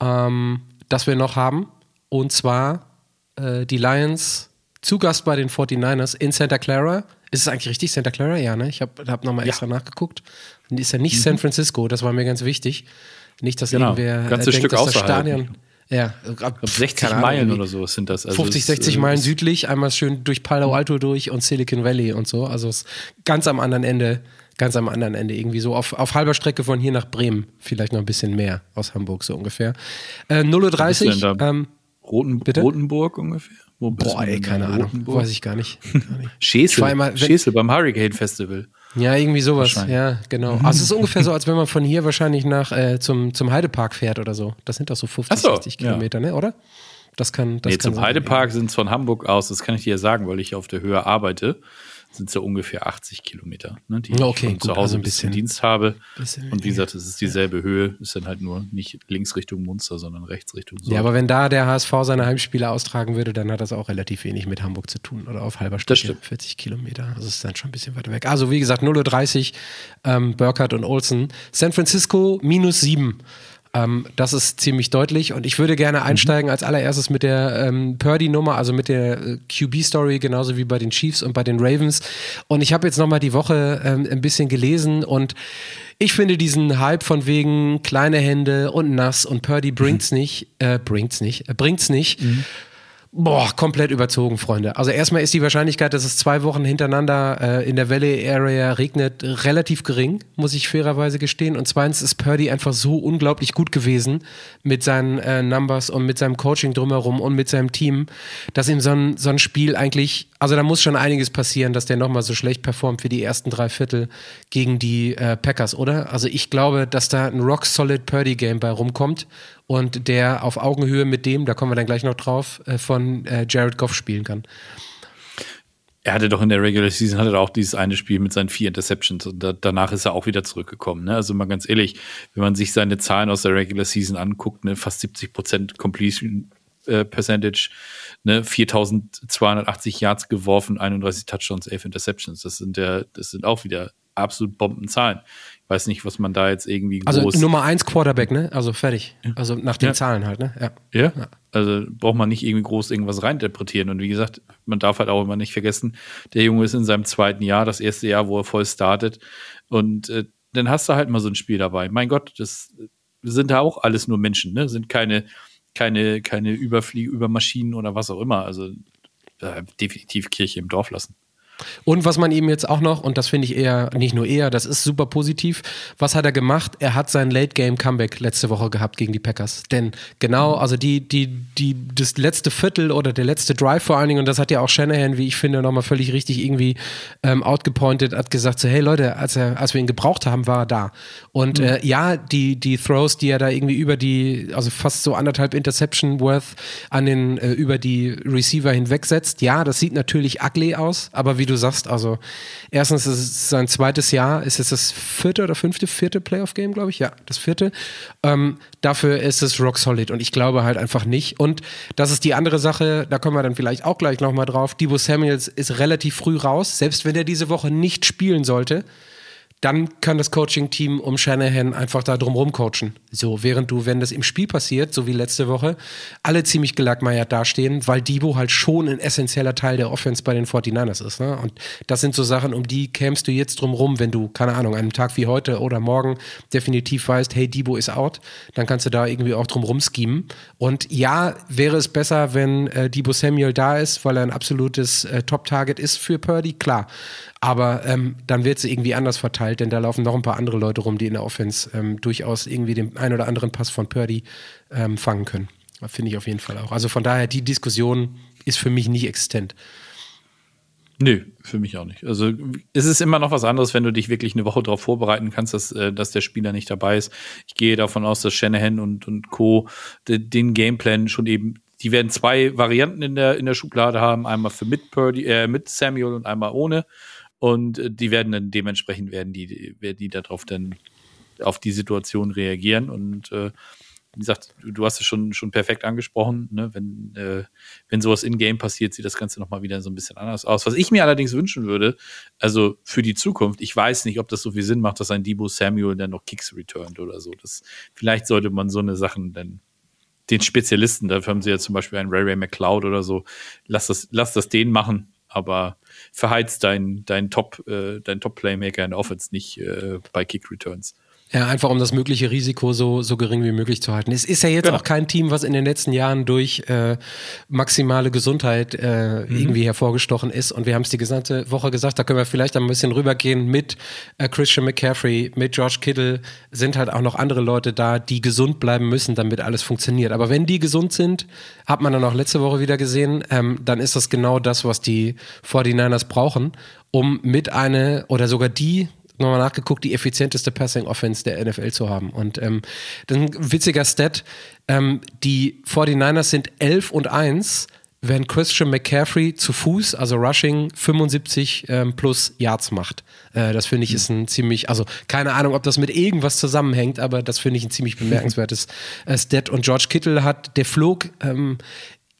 ähm, das wir noch haben, und zwar äh, die Lions zu Gast bei den 49ers in Santa Clara. Ist es eigentlich richtig Santa Clara? Ja, ne? Ich habe hab nochmal extra nachgeguckt. Ist ja nicht mhm. San Francisco, das war mir ganz wichtig. Nicht, dass genau. irgendwer Ganzes äh, denkt, Stück dass das Stadion. Ja, ab 60 Meilen oder so sind das. Also 50, 60 äh, Meilen südlich, einmal schön durch Palo Alto durch und Silicon Valley und so. Also es ganz am anderen Ende, ganz am anderen Ende irgendwie so auf, auf halber Strecke von hier nach Bremen, vielleicht noch ein bisschen mehr aus Hamburg so ungefähr. Äh, 0.30 Uhr. Ähm, Roten, Rotenburg ungefähr? Wo Boah, ey, keine Ahnung. Weiß ich gar nicht. Gar nicht. Schäsel, Schäsel beim Hurricane Festival. Ja, irgendwie sowas. Ja, genau. Also es ist ungefähr so, als wenn man von hier wahrscheinlich nach äh, zum, zum Heidepark fährt oder so. Das sind doch so 50, so, 60 Kilometer, ja. ne? Oder? Das kann. Das nee, kann zum Heidepark sind es von Hamburg aus, das kann ich dir ja sagen, weil ich auf der Höhe arbeite sind es ja ungefähr 80 Kilometer, ne, die okay, ich von gut, zu Hause also ein bisschen Dienst habe. Und wie gesagt, es ist dieselbe Höhe, ist dann halt nur nicht links Richtung Munster, sondern rechts Richtung Sold. Ja, aber wenn da der HSV seine Heimspiele austragen würde, dann hat das auch relativ wenig mit Hamburg zu tun oder auf halber Strecke, 40 Kilometer. Also ist dann schon ein bisschen weiter weg. Also wie gesagt, 0.30 Uhr, ähm, Burkhardt und Olsen. San Francisco minus 7. Ähm, das ist ziemlich deutlich und ich würde gerne mhm. einsteigen mhm. als allererstes mit der ähm, Purdy-Nummer, also mit der äh, QB-Story, genauso wie bei den Chiefs und bei den Ravens. Und ich habe jetzt nochmal die Woche ähm, ein bisschen gelesen und ich finde diesen Hype von wegen kleine Hände und nass und Purdy bringt's mhm. nicht, äh, bringt's nicht, äh, bringt's nicht. Mhm Boah, komplett überzogen, Freunde. Also erstmal ist die Wahrscheinlichkeit, dass es zwei Wochen hintereinander äh, in der Valley Area regnet, relativ gering, muss ich fairerweise gestehen. Und zweitens ist Purdy einfach so unglaublich gut gewesen mit seinen äh, Numbers und mit seinem Coaching drumherum und mit seinem Team, dass ihm so ein, so ein Spiel eigentlich, also da muss schon einiges passieren, dass der nochmal so schlecht performt für die ersten drei Viertel gegen die äh, Packers, oder? Also ich glaube, dass da ein rock-solid Purdy-Game bei rumkommt und der auf Augenhöhe mit dem, da kommen wir dann gleich noch drauf, äh, von äh, Jared Goff spielen kann. Er hatte doch in der Regular Season hatte er auch dieses eine Spiel mit seinen vier Interceptions und da, danach ist er auch wieder zurückgekommen. Ne? Also mal ganz ehrlich, wenn man sich seine Zahlen aus der Regular Season anguckt, ne, fast 70 Prozent Completion äh, Percentage, ne, 4280 Yards geworfen, 31 Touchdowns, 11 Interceptions. Das sind ja, das sind auch wieder absolut Bombenzahlen weiß nicht, was man da jetzt irgendwie also groß. Also Nummer eins Quarterback, ne? Also fertig. Also nach den ja. Zahlen halt, ne? Ja. ja. ja. Also braucht man nicht irgendwie groß irgendwas reininterpretieren. Und wie gesagt, man darf halt auch immer nicht vergessen, der Junge ist in seinem zweiten Jahr, das erste Jahr, wo er voll startet. Und äh, dann hast du halt mal so ein Spiel dabei. Mein Gott, das sind da auch alles nur Menschen, ne? Sind keine, keine, keine Überfliege, Übermaschinen oder was auch immer. Also äh, definitiv Kirche im Dorf lassen. Und was man ihm jetzt auch noch, und das finde ich eher, nicht nur eher, das ist super positiv, was hat er gemacht? Er hat sein Late-Game-Comeback letzte Woche gehabt gegen die Packers. Denn genau, also die, die, die, das letzte Viertel oder der letzte Drive vor allen Dingen, und das hat ja auch Shanahan, wie ich finde, nochmal völlig richtig irgendwie ähm, outgepointed, hat gesagt so, hey Leute, als, er, als wir ihn gebraucht haben, war er da. Und mhm. äh, ja, die, die Throws, die er da irgendwie über die, also fast so anderthalb Interception worth an den, äh, über die Receiver hinwegsetzt, ja, das sieht natürlich ugly aus, aber wie wie du sagst, also erstens ist es sein zweites Jahr, ist es das vierte oder fünfte, vierte Playoff-Game, glaube ich, ja, das vierte. Ähm, dafür ist es rock solid und ich glaube halt einfach nicht. Und das ist die andere Sache, da kommen wir dann vielleicht auch gleich nochmal drauf. Debo Samuels ist relativ früh raus, selbst wenn er diese Woche nicht spielen sollte dann kann das Coaching-Team um Shanahan einfach da drumherum coachen. So, während du, wenn das im Spiel passiert, so wie letzte Woche, alle ziemlich gelackmeiert dastehen, weil Debo halt schon ein essentieller Teil der Offense bei den 49ers ist. Ne? Und das sind so Sachen, um die kämst du jetzt drumherum, wenn du, keine Ahnung, einen Tag wie heute oder morgen definitiv weißt, hey, Debo ist out, dann kannst du da irgendwie auch drumherum schemen. Und ja, wäre es besser, wenn äh, Debo Samuel da ist, weil er ein absolutes äh, Top-Target ist für Purdy, klar. Aber ähm, dann wird sie irgendwie anders verteilt, denn da laufen noch ein paar andere Leute rum, die in der Offense ähm, durchaus irgendwie den ein oder anderen Pass von Purdy ähm, fangen können. Finde ich auf jeden Fall auch. Also von daher, die Diskussion ist für mich nicht existent. Nö, für mich auch nicht. Also es ist immer noch was anderes, wenn du dich wirklich eine Woche darauf vorbereiten kannst, dass, äh, dass der Spieler nicht dabei ist. Ich gehe davon aus, dass Shanahan und, und Co. den Gameplan schon eben, die werden zwei Varianten in der, in der Schublade haben, einmal für mit Purdy, äh, mit Samuel und einmal ohne. Und äh, die werden dann dementsprechend werden die, werden die darauf dann auf die Situation reagieren. Und äh, wie gesagt, du, hast es schon, schon perfekt angesprochen, ne? wenn, äh, wenn sowas in-game passiert, sieht das Ganze nochmal wieder so ein bisschen anders aus. Was ich mir allerdings wünschen würde, also für die Zukunft, ich weiß nicht, ob das so viel Sinn macht, dass ein Debo Samuel dann noch Kicks returnt oder so. Das, vielleicht sollte man so eine Sachen dann den Spezialisten, dafür haben sie ja zum Beispiel einen Ray Ray McCloud oder so, lass das, lass das den machen, aber verheizt dein, dein Top, äh, dein Top-Playmaker in der Offense nicht äh, bei Kick-Returns. Ja, einfach um das mögliche Risiko so, so gering wie möglich zu halten. Es ist ja jetzt genau. auch kein Team, was in den letzten Jahren durch äh, maximale Gesundheit äh, mhm. irgendwie hervorgestochen ist. Und wir haben es die gesamte Woche gesagt, da können wir vielleicht ein bisschen rübergehen mit äh, Christian McCaffrey, mit George Kittle, sind halt auch noch andere Leute da, die gesund bleiben müssen, damit alles funktioniert. Aber wenn die gesund sind, hat man dann auch letzte Woche wieder gesehen, ähm, dann ist das genau das, was die 49ers brauchen, um mit eine oder sogar die nochmal nachgeguckt, die effizienteste Passing-Offense der NFL zu haben. Und ähm, ein witziger Stat. Ähm, die 49ers sind 11 und 1, wenn Christian McCaffrey zu Fuß, also Rushing, 75 ähm, plus Yards macht. Äh, das finde ich ist ein ziemlich, also keine Ahnung, ob das mit irgendwas zusammenhängt, aber das finde ich ein ziemlich bemerkenswertes äh, Stat. Und George Kittle hat, der flog ähm,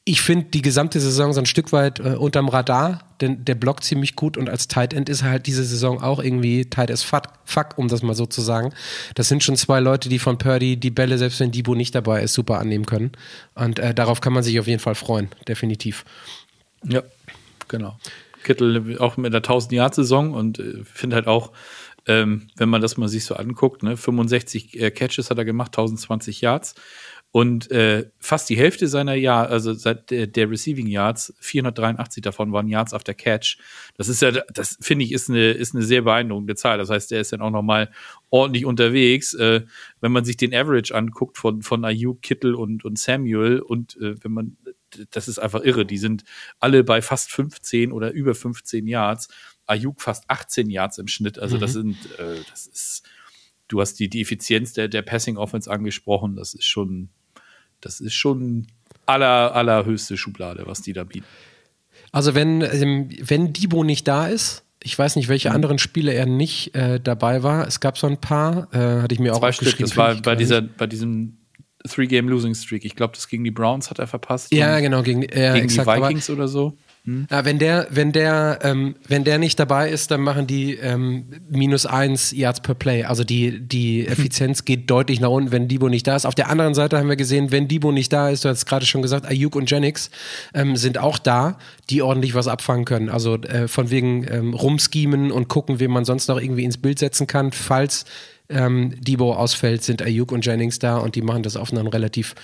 ich finde die gesamte Saison so ein Stück weit äh, unterm Radar, denn der blockt ziemlich gut und als Tight End ist er halt diese Saison auch irgendwie tight as fuck, fuck, um das mal so zu sagen. Das sind schon zwei Leute, die von Purdy die Bälle, selbst wenn Debo nicht dabei ist, super annehmen können. Und äh, darauf kann man sich auf jeden Fall freuen, definitiv. Ja, genau. Kittel auch mit der 1000 Jahr Saison und äh, finde halt auch, ähm, wenn man das mal sich so anguckt, ne, 65 äh, Catches hat er gemacht, 1020 Yards. Und äh, fast die Hälfte seiner Jahr, also seit der, der, Receiving Yards, 483 davon waren Yards after Catch. Das ist ja, das finde ich, ist eine, ist eine sehr beeindruckende Zahl. Das heißt, der ist dann auch nochmal ordentlich unterwegs. Äh, wenn man sich den Average anguckt von, von Ayuk, Kittel und, und Samuel und äh, wenn man, das ist einfach irre. Die sind alle bei fast 15 oder über 15 Yards. Ayuk fast 18 Yards im Schnitt. Also mhm. das sind, äh, das ist, du hast die, die Effizienz der, der Passing Offense angesprochen. Das ist schon, das ist schon aller, allerhöchste Schublade, was die da bieten. Also wenn, ähm, wenn Debo nicht da ist, ich weiß nicht, welche mhm. anderen Spiele er nicht äh, dabei war. Es gab so ein paar, äh, hatte ich mir auch Zwei Stück, das war bei, dieser, bei diesem Three-Game-Losing-Streak. Ich glaube, das gegen die Browns hat er verpasst. Ja, genau, gegen, äh, gegen exakt, die Vikings oder so. Hm? Ja, wenn der, wenn der, ähm, wenn der nicht dabei ist, dann machen die ähm, minus eins Yards per Play. Also die, die. Effizienz geht deutlich nach unten, wenn Debo nicht da ist. Auf der anderen Seite haben wir gesehen, wenn Debo nicht da ist, du hast gerade schon gesagt, Ayuk und Jennings ähm, sind auch da, die ordentlich was abfangen können. Also äh, von wegen ähm, rumschemen und gucken, wen man sonst noch irgendwie ins Bild setzen kann, falls ähm, Debo ausfällt, sind Ayuk und Jennings da und die machen das auf einem relativ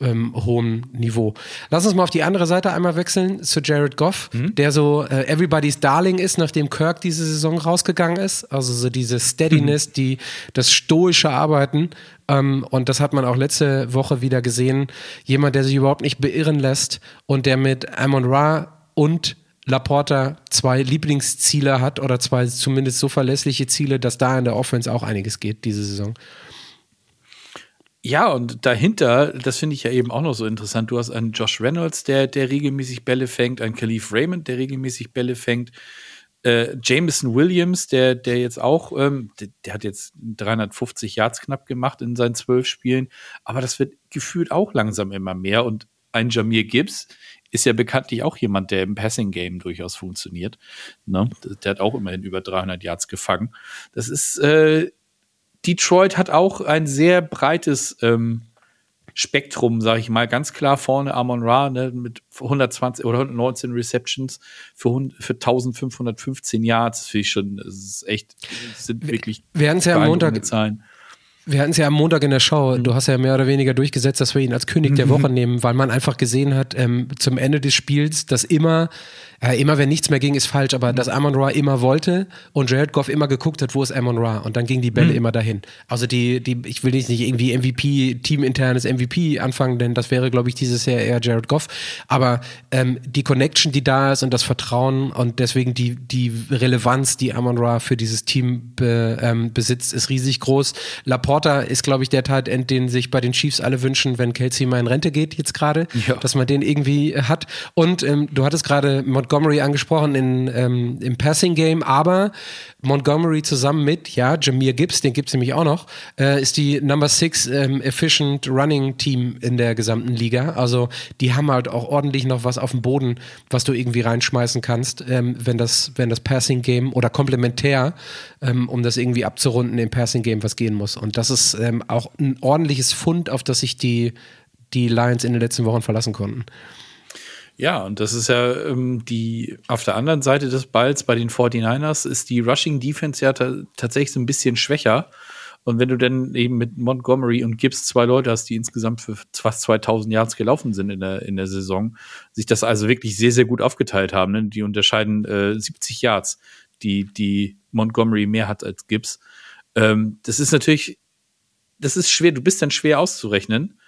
ähm, hohen Niveau. Lass uns mal auf die andere Seite einmal wechseln zu Jared Goff, mhm. der so äh, Everybody's Darling ist, nachdem Kirk diese Saison rausgegangen ist. Also so diese Steadiness, mhm. die, das stoische Arbeiten. Ähm, und das hat man auch letzte Woche wieder gesehen. Jemand, der sich überhaupt nicht beirren lässt und der mit Amon Ra und Laporta zwei Lieblingsziele hat oder zwei zumindest so verlässliche Ziele, dass da in der Offense auch einiges geht diese Saison. Ja, und dahinter, das finde ich ja eben auch noch so interessant, du hast einen Josh Reynolds, der, der regelmäßig Bälle fängt, einen Khalif Raymond, der regelmäßig Bälle fängt, äh, Jameson Williams, der, der jetzt auch, ähm, der, der, hat jetzt 350 Yards knapp gemacht in seinen zwölf Spielen, aber das wird gefühlt auch langsam immer mehr und ein Jamir Gibbs, ist ja bekanntlich auch jemand, der im Passing-Game durchaus funktioniert. Ne? Der hat auch immerhin über 300 Yards gefangen. Das ist, äh, Detroit hat auch ein sehr breites ähm, Spektrum, sage ich mal, ganz klar vorne Amon Ra ne, mit 120 oder 119 Receptions für, für 1515 Yards. Das finde ich schon, das ist echt, das sind wirklich wir werden es ja am Montag Zahlen. Wir hatten es ja am Montag in der Show. Du hast ja mehr oder weniger durchgesetzt, dass wir ihn als König der Woche nehmen, weil man einfach gesehen hat, ähm, zum Ende des Spiels, dass immer äh, immer wenn nichts mehr ging, ist falsch, aber dass Amon Ra immer wollte und Jared Goff immer geguckt hat, wo ist Amon Ra und dann gingen die Bälle mhm. immer dahin. Also die, die, ich will nicht irgendwie MVP, teaminternes MVP anfangen, denn das wäre, glaube ich, dieses Jahr eher Jared Goff, aber ähm, die Connection, die da ist und das Vertrauen und deswegen die, die Relevanz, die Amon Ra für dieses Team be, ähm, besitzt, ist riesig groß. Laporta ist, glaube ich, der End, den sich bei den Chiefs alle wünschen, wenn Kelsey mal in Rente geht jetzt gerade, ja. dass man den irgendwie hat. Und ähm, du hattest gerade Montgomery Montgomery angesprochen in, ähm, im Passing Game, aber Montgomery zusammen mit, ja, Jameer Gibbs, den gibt es nämlich auch noch, äh, ist die Number Six ähm, Efficient Running Team in der gesamten Liga. Also die haben halt auch ordentlich noch was auf dem Boden, was du irgendwie reinschmeißen kannst, ähm, wenn das, wenn das Passing Game oder komplementär, ähm, um das irgendwie abzurunden im Passing Game, was gehen muss. Und das ist ähm, auch ein ordentliches Fund, auf das sich die, die Lions in den letzten Wochen verlassen konnten. Ja, und das ist ja ähm, die, auf der anderen Seite des Balls bei den 49ers ist die Rushing Defense ja tatsächlich so ein bisschen schwächer. Und wenn du dann eben mit Montgomery und Gibbs zwei Leute hast, die insgesamt für fast 2000 Yards gelaufen sind in der, in der Saison, sich das also wirklich sehr, sehr gut aufgeteilt haben. Ne? Die unterscheiden äh, 70 Yards, die, die Montgomery mehr hat als Gibbs. Ähm, das ist natürlich, das ist schwer, du bist dann schwer auszurechnen.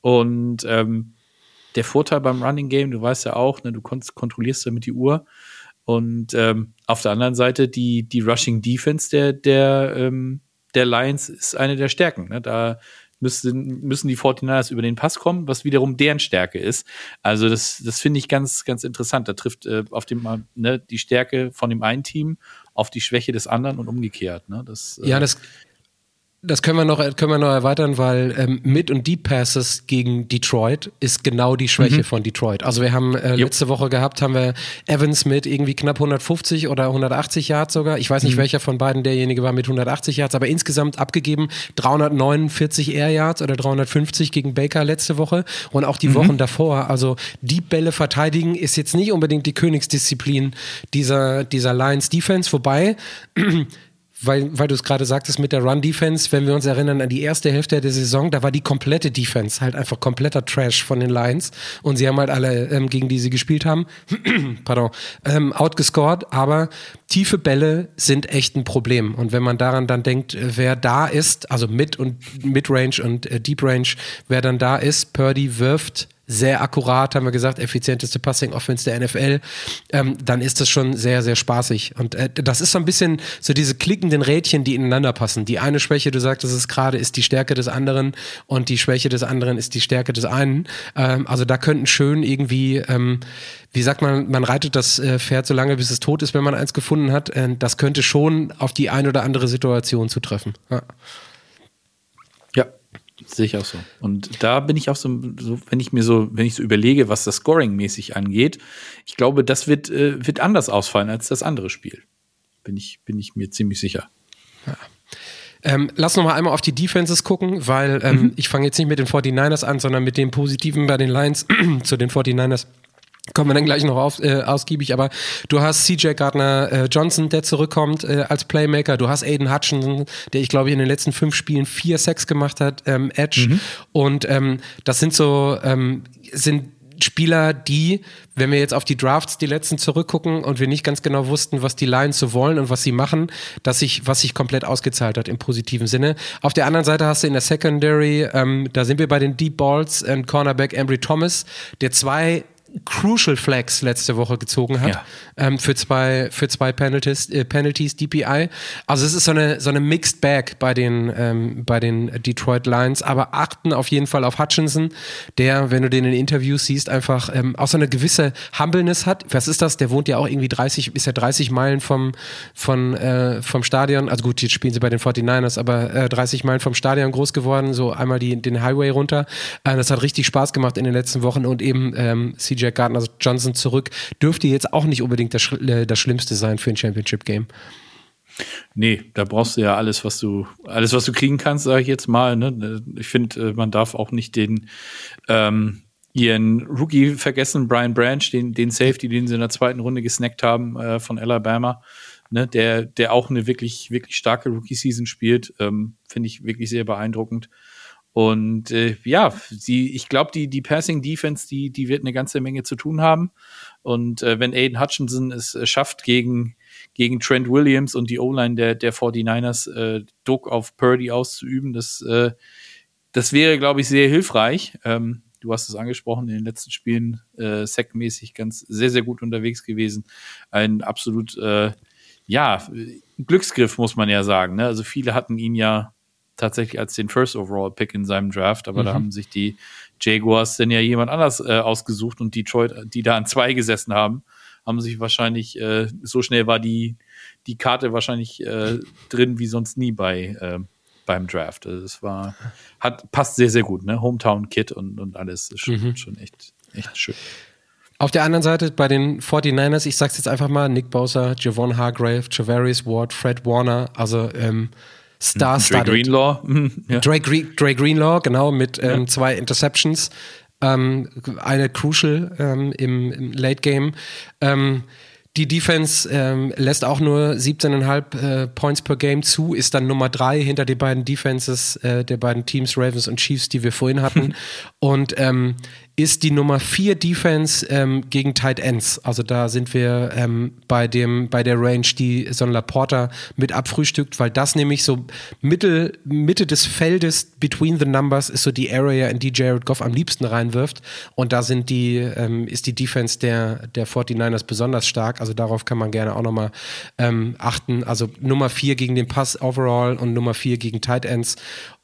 Und ähm, der Vorteil beim Running Game, du weißt ja auch, ne, du kontrollierst damit die Uhr. Und ähm, auf der anderen Seite die, die Rushing Defense der, der, ähm, der Lions ist eine der Stärken. Ne? Da müssen, müssen die 49ers über den Pass kommen, was wiederum deren Stärke ist. Also das, das finde ich ganz, ganz interessant. Da trifft äh, auf dem, ne, die Stärke von dem einen Team auf die Schwäche des anderen und umgekehrt. Ne? Das, äh, ja, das das können wir noch, können wir noch erweitern, weil ähm, Mid- und Deep Passes gegen Detroit ist genau die Schwäche mhm. von Detroit. Also wir haben äh, letzte Woche gehabt, haben wir Evans mit irgendwie knapp 150 oder 180 Yards sogar. Ich weiß nicht, mhm. welcher von beiden derjenige war mit 180 Yards, aber insgesamt abgegeben 349 Air Yards oder 350 gegen Baker letzte Woche und auch die mhm. Wochen davor. Also Deep Bälle verteidigen ist jetzt nicht unbedingt die Königsdisziplin dieser, dieser Lions Defense, wobei weil, weil du es gerade sagtest mit der Run-Defense, wenn wir uns erinnern an die erste Hälfte der Saison, da war die komplette Defense halt einfach kompletter Trash von den Lions. Und sie haben halt alle, ähm, gegen die sie gespielt haben, pardon, ähm, outgescored, aber tiefe Bälle sind echt ein Problem. Und wenn man daran dann denkt, äh, wer da ist, also Mid- und Mid-Range und äh, Deep-Range, wer dann da ist, Purdy wirft sehr akkurat, haben wir gesagt, effizienteste Passing-Offense der NFL, ähm, dann ist das schon sehr, sehr spaßig. Und äh, das ist so ein bisschen so diese klickenden Rädchen, die ineinander passen. Die eine Schwäche, du sagtest es gerade, ist die Stärke des anderen und die Schwäche des anderen ist die Stärke des einen. Ähm, also da könnten schön irgendwie, ähm, wie sagt man, man reitet das äh, Pferd so lange, bis es tot ist, wenn man eins gefunden hat. Äh, das könnte schon auf die eine oder andere Situation zutreffen. Ja. Sehe ich auch so. Und da bin ich auch so, so, wenn ich mir so, wenn ich so überlege, was das Scoring-mäßig angeht, ich glaube, das wird, äh, wird anders ausfallen als das andere Spiel. Bin ich, bin ich mir ziemlich sicher. Ja. Ähm, lass noch mal einmal auf die Defenses gucken, weil ähm, mhm. ich fange jetzt nicht mit den 49ers an, sondern mit dem Positiven bei den Lions zu den 49ers. Kommen wir dann gleich noch auf, äh, ausgiebig, aber du hast CJ Gardner äh, Johnson, der zurückkommt äh, als Playmaker. Du hast Aiden Hutchinson, der ich glaube ich in den letzten fünf Spielen vier Sex gemacht hat, ähm, Edge. Mhm. Und ähm, das sind so, ähm, sind Spieler, die, wenn wir jetzt auf die Drafts die letzten zurückgucken und wir nicht ganz genau wussten, was die Lions so wollen und was sie machen, dass sich, was sich komplett ausgezahlt hat im positiven Sinne. Auf der anderen Seite hast du in der Secondary, ähm, da sind wir bei den Deep Balls und Cornerback Embry Thomas, der zwei Crucial Flags letzte Woche gezogen hat ja. ähm, für zwei für zwei Penalties, äh, Penalties DPI. Also es ist so eine so eine Mixed Bag bei den ähm, bei den Detroit Lions, aber achten auf jeden Fall auf Hutchinson, der, wenn du den in Interviews siehst, einfach ähm, auch so eine gewisse Humbleness hat. Was ist das? Der wohnt ja auch irgendwie 30 ist ja 30 Meilen vom von äh, vom Stadion. Also gut, jetzt spielen sie bei den 49ers, aber äh, 30 Meilen vom Stadion groß geworden, so einmal die den Highway runter. Äh, das hat richtig Spaß gemacht in den letzten Wochen und eben ähm, CJ DJ Gardner Johnson zurück, dürfte jetzt auch nicht unbedingt das, äh, das Schlimmste sein für ein Championship-Game. Nee, da brauchst du ja alles, was du, alles, was du kriegen kannst, sage ich jetzt mal. Ne? Ich finde, äh, man darf auch nicht den ähm, ihren Rookie vergessen, Brian Branch, den, den Safety, den sie in der zweiten Runde gesnackt haben äh, von Alabama, ne? der, der auch eine wirklich, wirklich starke Rookie-Season spielt. Ähm, finde ich wirklich sehr beeindruckend. Und äh, ja, sie, ich glaube, die, die Passing Defense, die, die wird eine ganze Menge zu tun haben. Und äh, wenn Aiden Hutchinson es äh, schafft, gegen, gegen Trent Williams und die O-Line der, der 49ers äh, Druck auf Purdy auszuüben, das, äh, das wäre, glaube ich, sehr hilfreich. Ähm, du hast es angesprochen, in den letzten Spielen äh, sackmäßig ganz sehr, sehr gut unterwegs gewesen. Ein absolut, äh, ja, Glücksgriff, muss man ja sagen. Ne? Also viele hatten ihn ja tatsächlich als den First Overall Pick in seinem Draft, aber mhm. da haben sich die Jaguars denn ja jemand anders äh, ausgesucht und Detroit, die da an zwei gesessen haben, haben sich wahrscheinlich, äh, so schnell war die, die Karte wahrscheinlich äh, drin wie sonst nie bei, äh, beim Draft. Also es war, hat, passt sehr, sehr gut, ne? Hometown Kit und, und alles ist schon, mhm. schon echt, echt schön. Auf der anderen Seite bei den 49ers, ich sag's jetzt einfach mal, Nick Bosa, Javon Hargrave, Javarius Ward, Fred Warner, also ähm, Star-studded. Dre Greenlaw. ja. Dre, Dre, Greenlaw, genau, mit ähm, ja. zwei Interceptions. Ähm, eine Crucial ähm, im, im, Late Game. Ähm, die Defense ähm, lässt auch nur 17,5 äh, Points per Game zu, ist dann Nummer drei hinter den beiden Defenses äh, der beiden Teams, Ravens und Chiefs, die wir vorhin hatten. und ähm, ist die Nummer 4 Defense ähm, gegen Tight Ends. Also da sind wir ähm, bei, dem, bei der Range, die Son Laporta mit abfrühstückt, weil das nämlich so Mittel, Mitte des Feldes, between the numbers, ist so die Area, in die Jared Goff am liebsten reinwirft. Und da sind die, ähm, ist die Defense der, der 49ers besonders stark. Also darauf kann man gerne auch nochmal ähm, achten. Also Nummer 4 gegen den Pass overall und Nummer 4 gegen Tight Ends.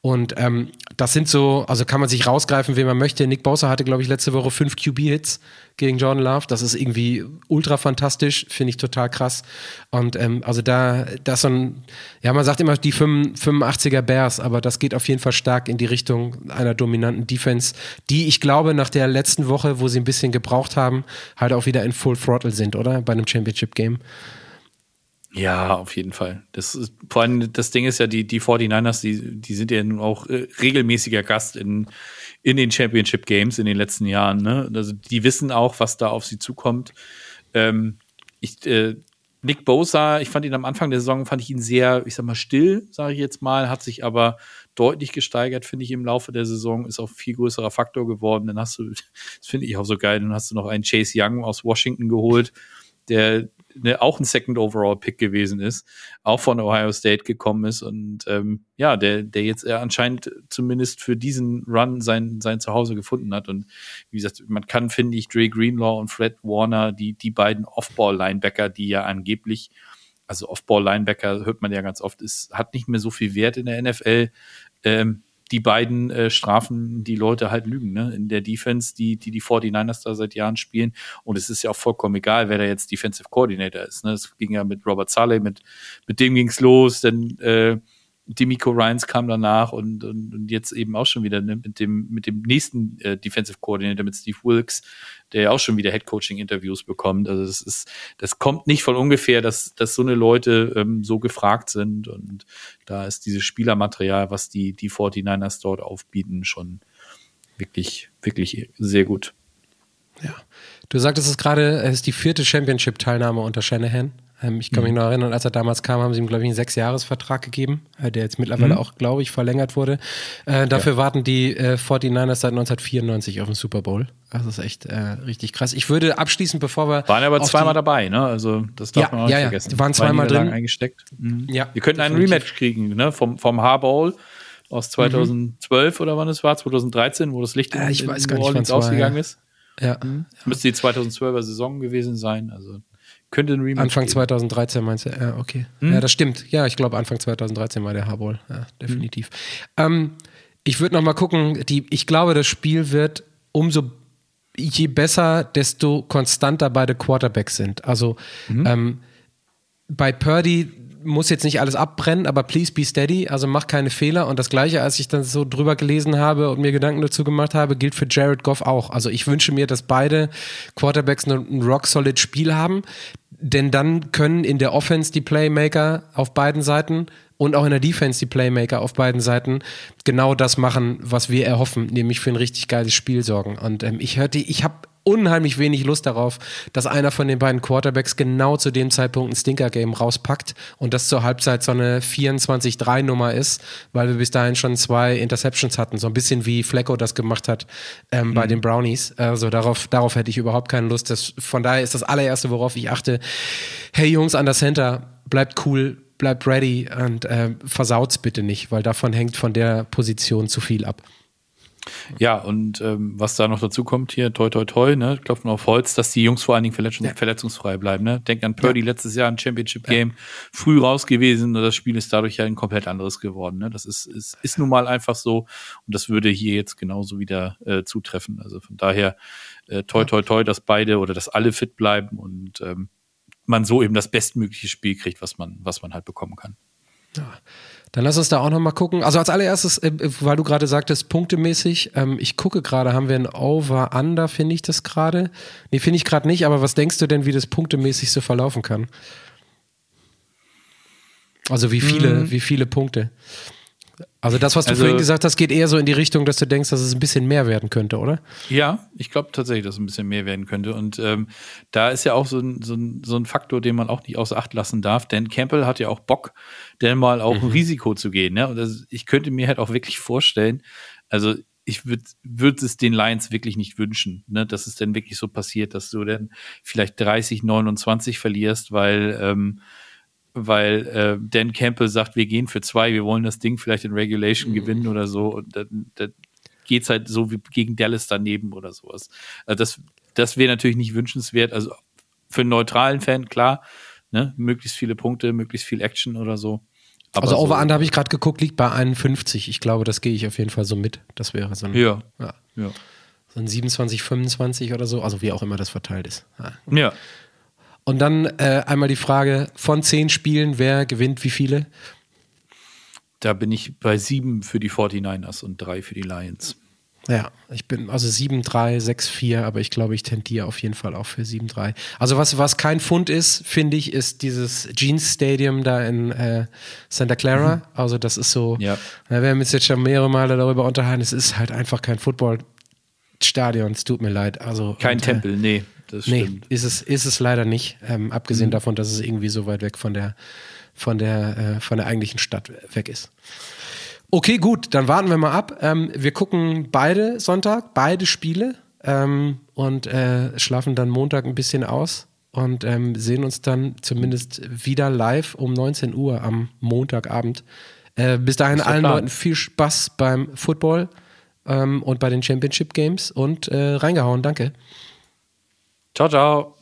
Und ähm, das sind so, also kann man sich rausgreifen, wen man möchte. Nick Bosa hatte, glaube ich, letzte Woche fünf QB-Hits gegen Jordan Love. Das ist irgendwie ultra fantastisch, finde ich total krass. Und ähm, also da, das so ein, ja, man sagt immer die 85er Bears, aber das geht auf jeden Fall stark in die Richtung einer dominanten Defense, die ich glaube nach der letzten Woche, wo sie ein bisschen gebraucht haben, halt auch wieder in Full Throttle sind, oder? Bei einem Championship-Game. Ja, auf jeden Fall. Das ist, vor allem das Ding ist ja, die, die 49ers, die, die sind ja nun auch äh, regelmäßiger Gast in, in den Championship Games in den letzten Jahren. Ne? Also die wissen auch, was da auf sie zukommt. Ähm, ich, äh, Nick Bosa, ich fand ihn am Anfang der Saison, fand ich ihn sehr, ich sag mal, still, sage ich jetzt mal, hat sich aber deutlich gesteigert, finde ich, im Laufe der Saison, ist auch viel größerer Faktor geworden. Dann hast du, das finde ich auch so geil, dann hast du noch einen Chase Young aus Washington geholt, der ne, auch ein Second Overall Pick gewesen ist, auch von Ohio State gekommen ist und ähm, ja, der, der jetzt äh, anscheinend zumindest für diesen Run sein, sein Zuhause gefunden hat. Und wie gesagt, man kann, finde ich, Dre Greenlaw und Fred Warner, die, die beiden Off-Ball-Linebacker, die ja angeblich also Off-Ball-Linebacker hört man ja ganz oft, ist, hat nicht mehr so viel Wert in der NFL. Ähm, die beiden äh, Strafen die Leute halt lügen, ne? In der Defense, die, die die 49ers da seit Jahren spielen. Und es ist ja auch vollkommen egal, wer da jetzt Defensive Coordinator ist. Ne? Es ging ja mit Robert Saleh, mit, mit dem ging's los, denn äh, Demico Ryans kam danach und, und, und jetzt eben auch schon wieder ne, mit dem mit dem nächsten äh, Defensive Coordinator mit Steve Wilkes, der ja auch schon wieder Head Coaching Interviews bekommt. Also das ist das kommt nicht von ungefähr, dass dass so eine Leute ähm, so gefragt sind und da ist dieses Spielermaterial, was die die 49ers dort aufbieten, schon wirklich wirklich sehr gut. Ja. Du sagtest es gerade, es ist die vierte Championship-Teilnahme unter Shanahan. Ähm, ich kann mich mhm. noch erinnern, als er damals kam, haben sie ihm, glaube ich, einen Sechsjahresvertrag gegeben, äh, der jetzt mittlerweile mhm. auch, glaube ich, verlängert wurde. Äh, dafür ja. warten die äh, 49ers seit 1994 auf den Super Bowl. Das ist echt äh, richtig krass. Ich würde abschließend, bevor wir. Waren aber zweimal dabei, ne? Also, das darf ja, man auch nicht ja, vergessen. Die waren zweimal drin. eingesteckt. Mhm. Ja, wir könnten einen Rematch kriegen, ne? Vom, vom Bowl aus 2012 mhm. oder wann es war, 2013, wo das Licht in, äh, ich weiß in gar nicht, ausgegangen war, ist. Ja. Mhm. Müsste die 2012er Saison gewesen sein. Also könnte ein Remake Anfang geben. 2013 meinst du? Ja, okay. Hm? Ja, das stimmt. Ja, ich glaube Anfang 2013 war der Harboll. Ja, definitiv. Hm. Ähm, ich würde noch mal gucken. Die, ich glaube, das Spiel wird umso je besser, desto konstanter beide Quarterbacks sind. Also mhm. ähm, bei Purdy muss jetzt nicht alles abbrennen, aber please be steady, also mach keine Fehler. Und das Gleiche, als ich dann so drüber gelesen habe und mir Gedanken dazu gemacht habe, gilt für Jared Goff auch. Also ich wünsche mir, dass beide Quarterbacks ein rock-solid Spiel haben, denn dann können in der Offense die Playmaker auf beiden Seiten und auch in der Defense die Playmaker auf beiden Seiten genau das machen, was wir erhoffen, nämlich für ein richtig geiles Spiel sorgen. Und ähm, ich hörte, ich habe unheimlich wenig Lust darauf, dass einer von den beiden Quarterbacks genau zu dem Zeitpunkt ein Stinker-Game rauspackt und das zur Halbzeit so eine 24-3-Nummer ist, weil wir bis dahin schon zwei Interceptions hatten, so ein bisschen wie Flecko das gemacht hat ähm, mhm. bei den Brownies. Also darauf, darauf hätte ich überhaupt keine Lust. Das, von daher ist das allererste, worauf ich achte, hey Jungs an der Center, bleibt cool, bleibt ready und äh, versaut's bitte nicht, weil davon hängt von der Position zu viel ab. Ja, und ähm, was da noch dazu kommt hier, toi toi toi, ne, klopfen auf Holz, dass die Jungs vor allen Dingen verletzungs ja. verletzungsfrei bleiben. Ne? Denk an Purdy ja. letztes Jahr ein Championship-Game, ja. früh raus gewesen und das Spiel ist dadurch ja ein komplett anderes geworden. Ne? Das ist, ist, ist nun mal einfach so und das würde hier jetzt genauso wieder äh, zutreffen. Also von daher äh, toi toi toi, dass beide oder dass alle fit bleiben und ähm, man so eben das bestmögliche Spiel kriegt, was man, was man halt bekommen kann. Ja. Dann lass uns da auch nochmal gucken. Also als allererstes, äh, weil du gerade sagtest, punktemäßig, ähm, ich gucke gerade, haben wir ein Over-Under, finde ich das gerade? Nee, finde ich gerade nicht, aber was denkst du denn, wie das punktemäßig so verlaufen kann? Also wie viele, mhm. wie viele Punkte? Also das, was du also, vorhin gesagt hast, geht eher so in die Richtung, dass du denkst, dass es ein bisschen mehr werden könnte, oder? Ja, ich glaube tatsächlich, dass es ein bisschen mehr werden könnte. Und ähm, da ist ja auch so ein, so, ein, so ein Faktor, den man auch nicht außer Acht lassen darf. Denn Campbell hat ja auch Bock, denn mal auch mhm. ein Risiko zu gehen. Ne? Und das, ich könnte mir halt auch wirklich vorstellen, also ich würde würd es den Lions wirklich nicht wünschen, ne, dass es denn wirklich so passiert, dass du dann vielleicht 30, 29 verlierst, weil ähm, weil äh, Dan Campbell sagt, wir gehen für zwei, wir wollen das Ding vielleicht in Regulation mhm. gewinnen oder so. Und dann, dann geht's halt so wie gegen Dallas daneben oder sowas. Also das, das wäre natürlich nicht wünschenswert. Also für einen neutralen Fan, klar, ne, möglichst viele Punkte, möglichst viel Action oder so. Aber also Over-Under so, habe ich gerade geguckt, liegt bei 51. Ich glaube, das gehe ich auf jeden Fall so mit. Das wäre so ein, ja. Ja. ja. So ein 27, 25 oder so, also wie auch immer das verteilt ist. Ja. ja. Und dann äh, einmal die Frage, von zehn Spielen, wer gewinnt wie viele? Da bin ich bei sieben für die 49ers und drei für die Lions. Ja, ich bin also 7-3, 6-4, aber ich glaube, ich tendiere auf jeden Fall auch für 7-3. Also was, was kein Fund ist, finde ich, ist dieses Jeans Stadium da in äh, Santa Clara. Mhm. Also das ist so, ja. wir haben uns jetzt schon mehrere Male darüber unterhalten, es ist halt einfach kein Footballstadion, es tut mir leid. Also, kein und, äh, Tempel, nee das nee, stimmt. Ist es, ist es leider nicht. Ähm, abgesehen mhm. davon, dass es irgendwie so weit weg von der, von der, äh, von der eigentlichen Stadt weg ist. Okay, gut, dann warten wir mal ab. Ähm, wir gucken beide Sonntag, beide Spiele ähm, und äh, schlafen dann Montag ein bisschen aus und ähm, sehen uns dann zumindest wieder live um 19 Uhr am Montagabend. Äh, bis dahin allen klar. Leuten viel Spaß beim Football ähm, und bei den Championship Games und äh, reingehauen. Danke. Ciao, ciao.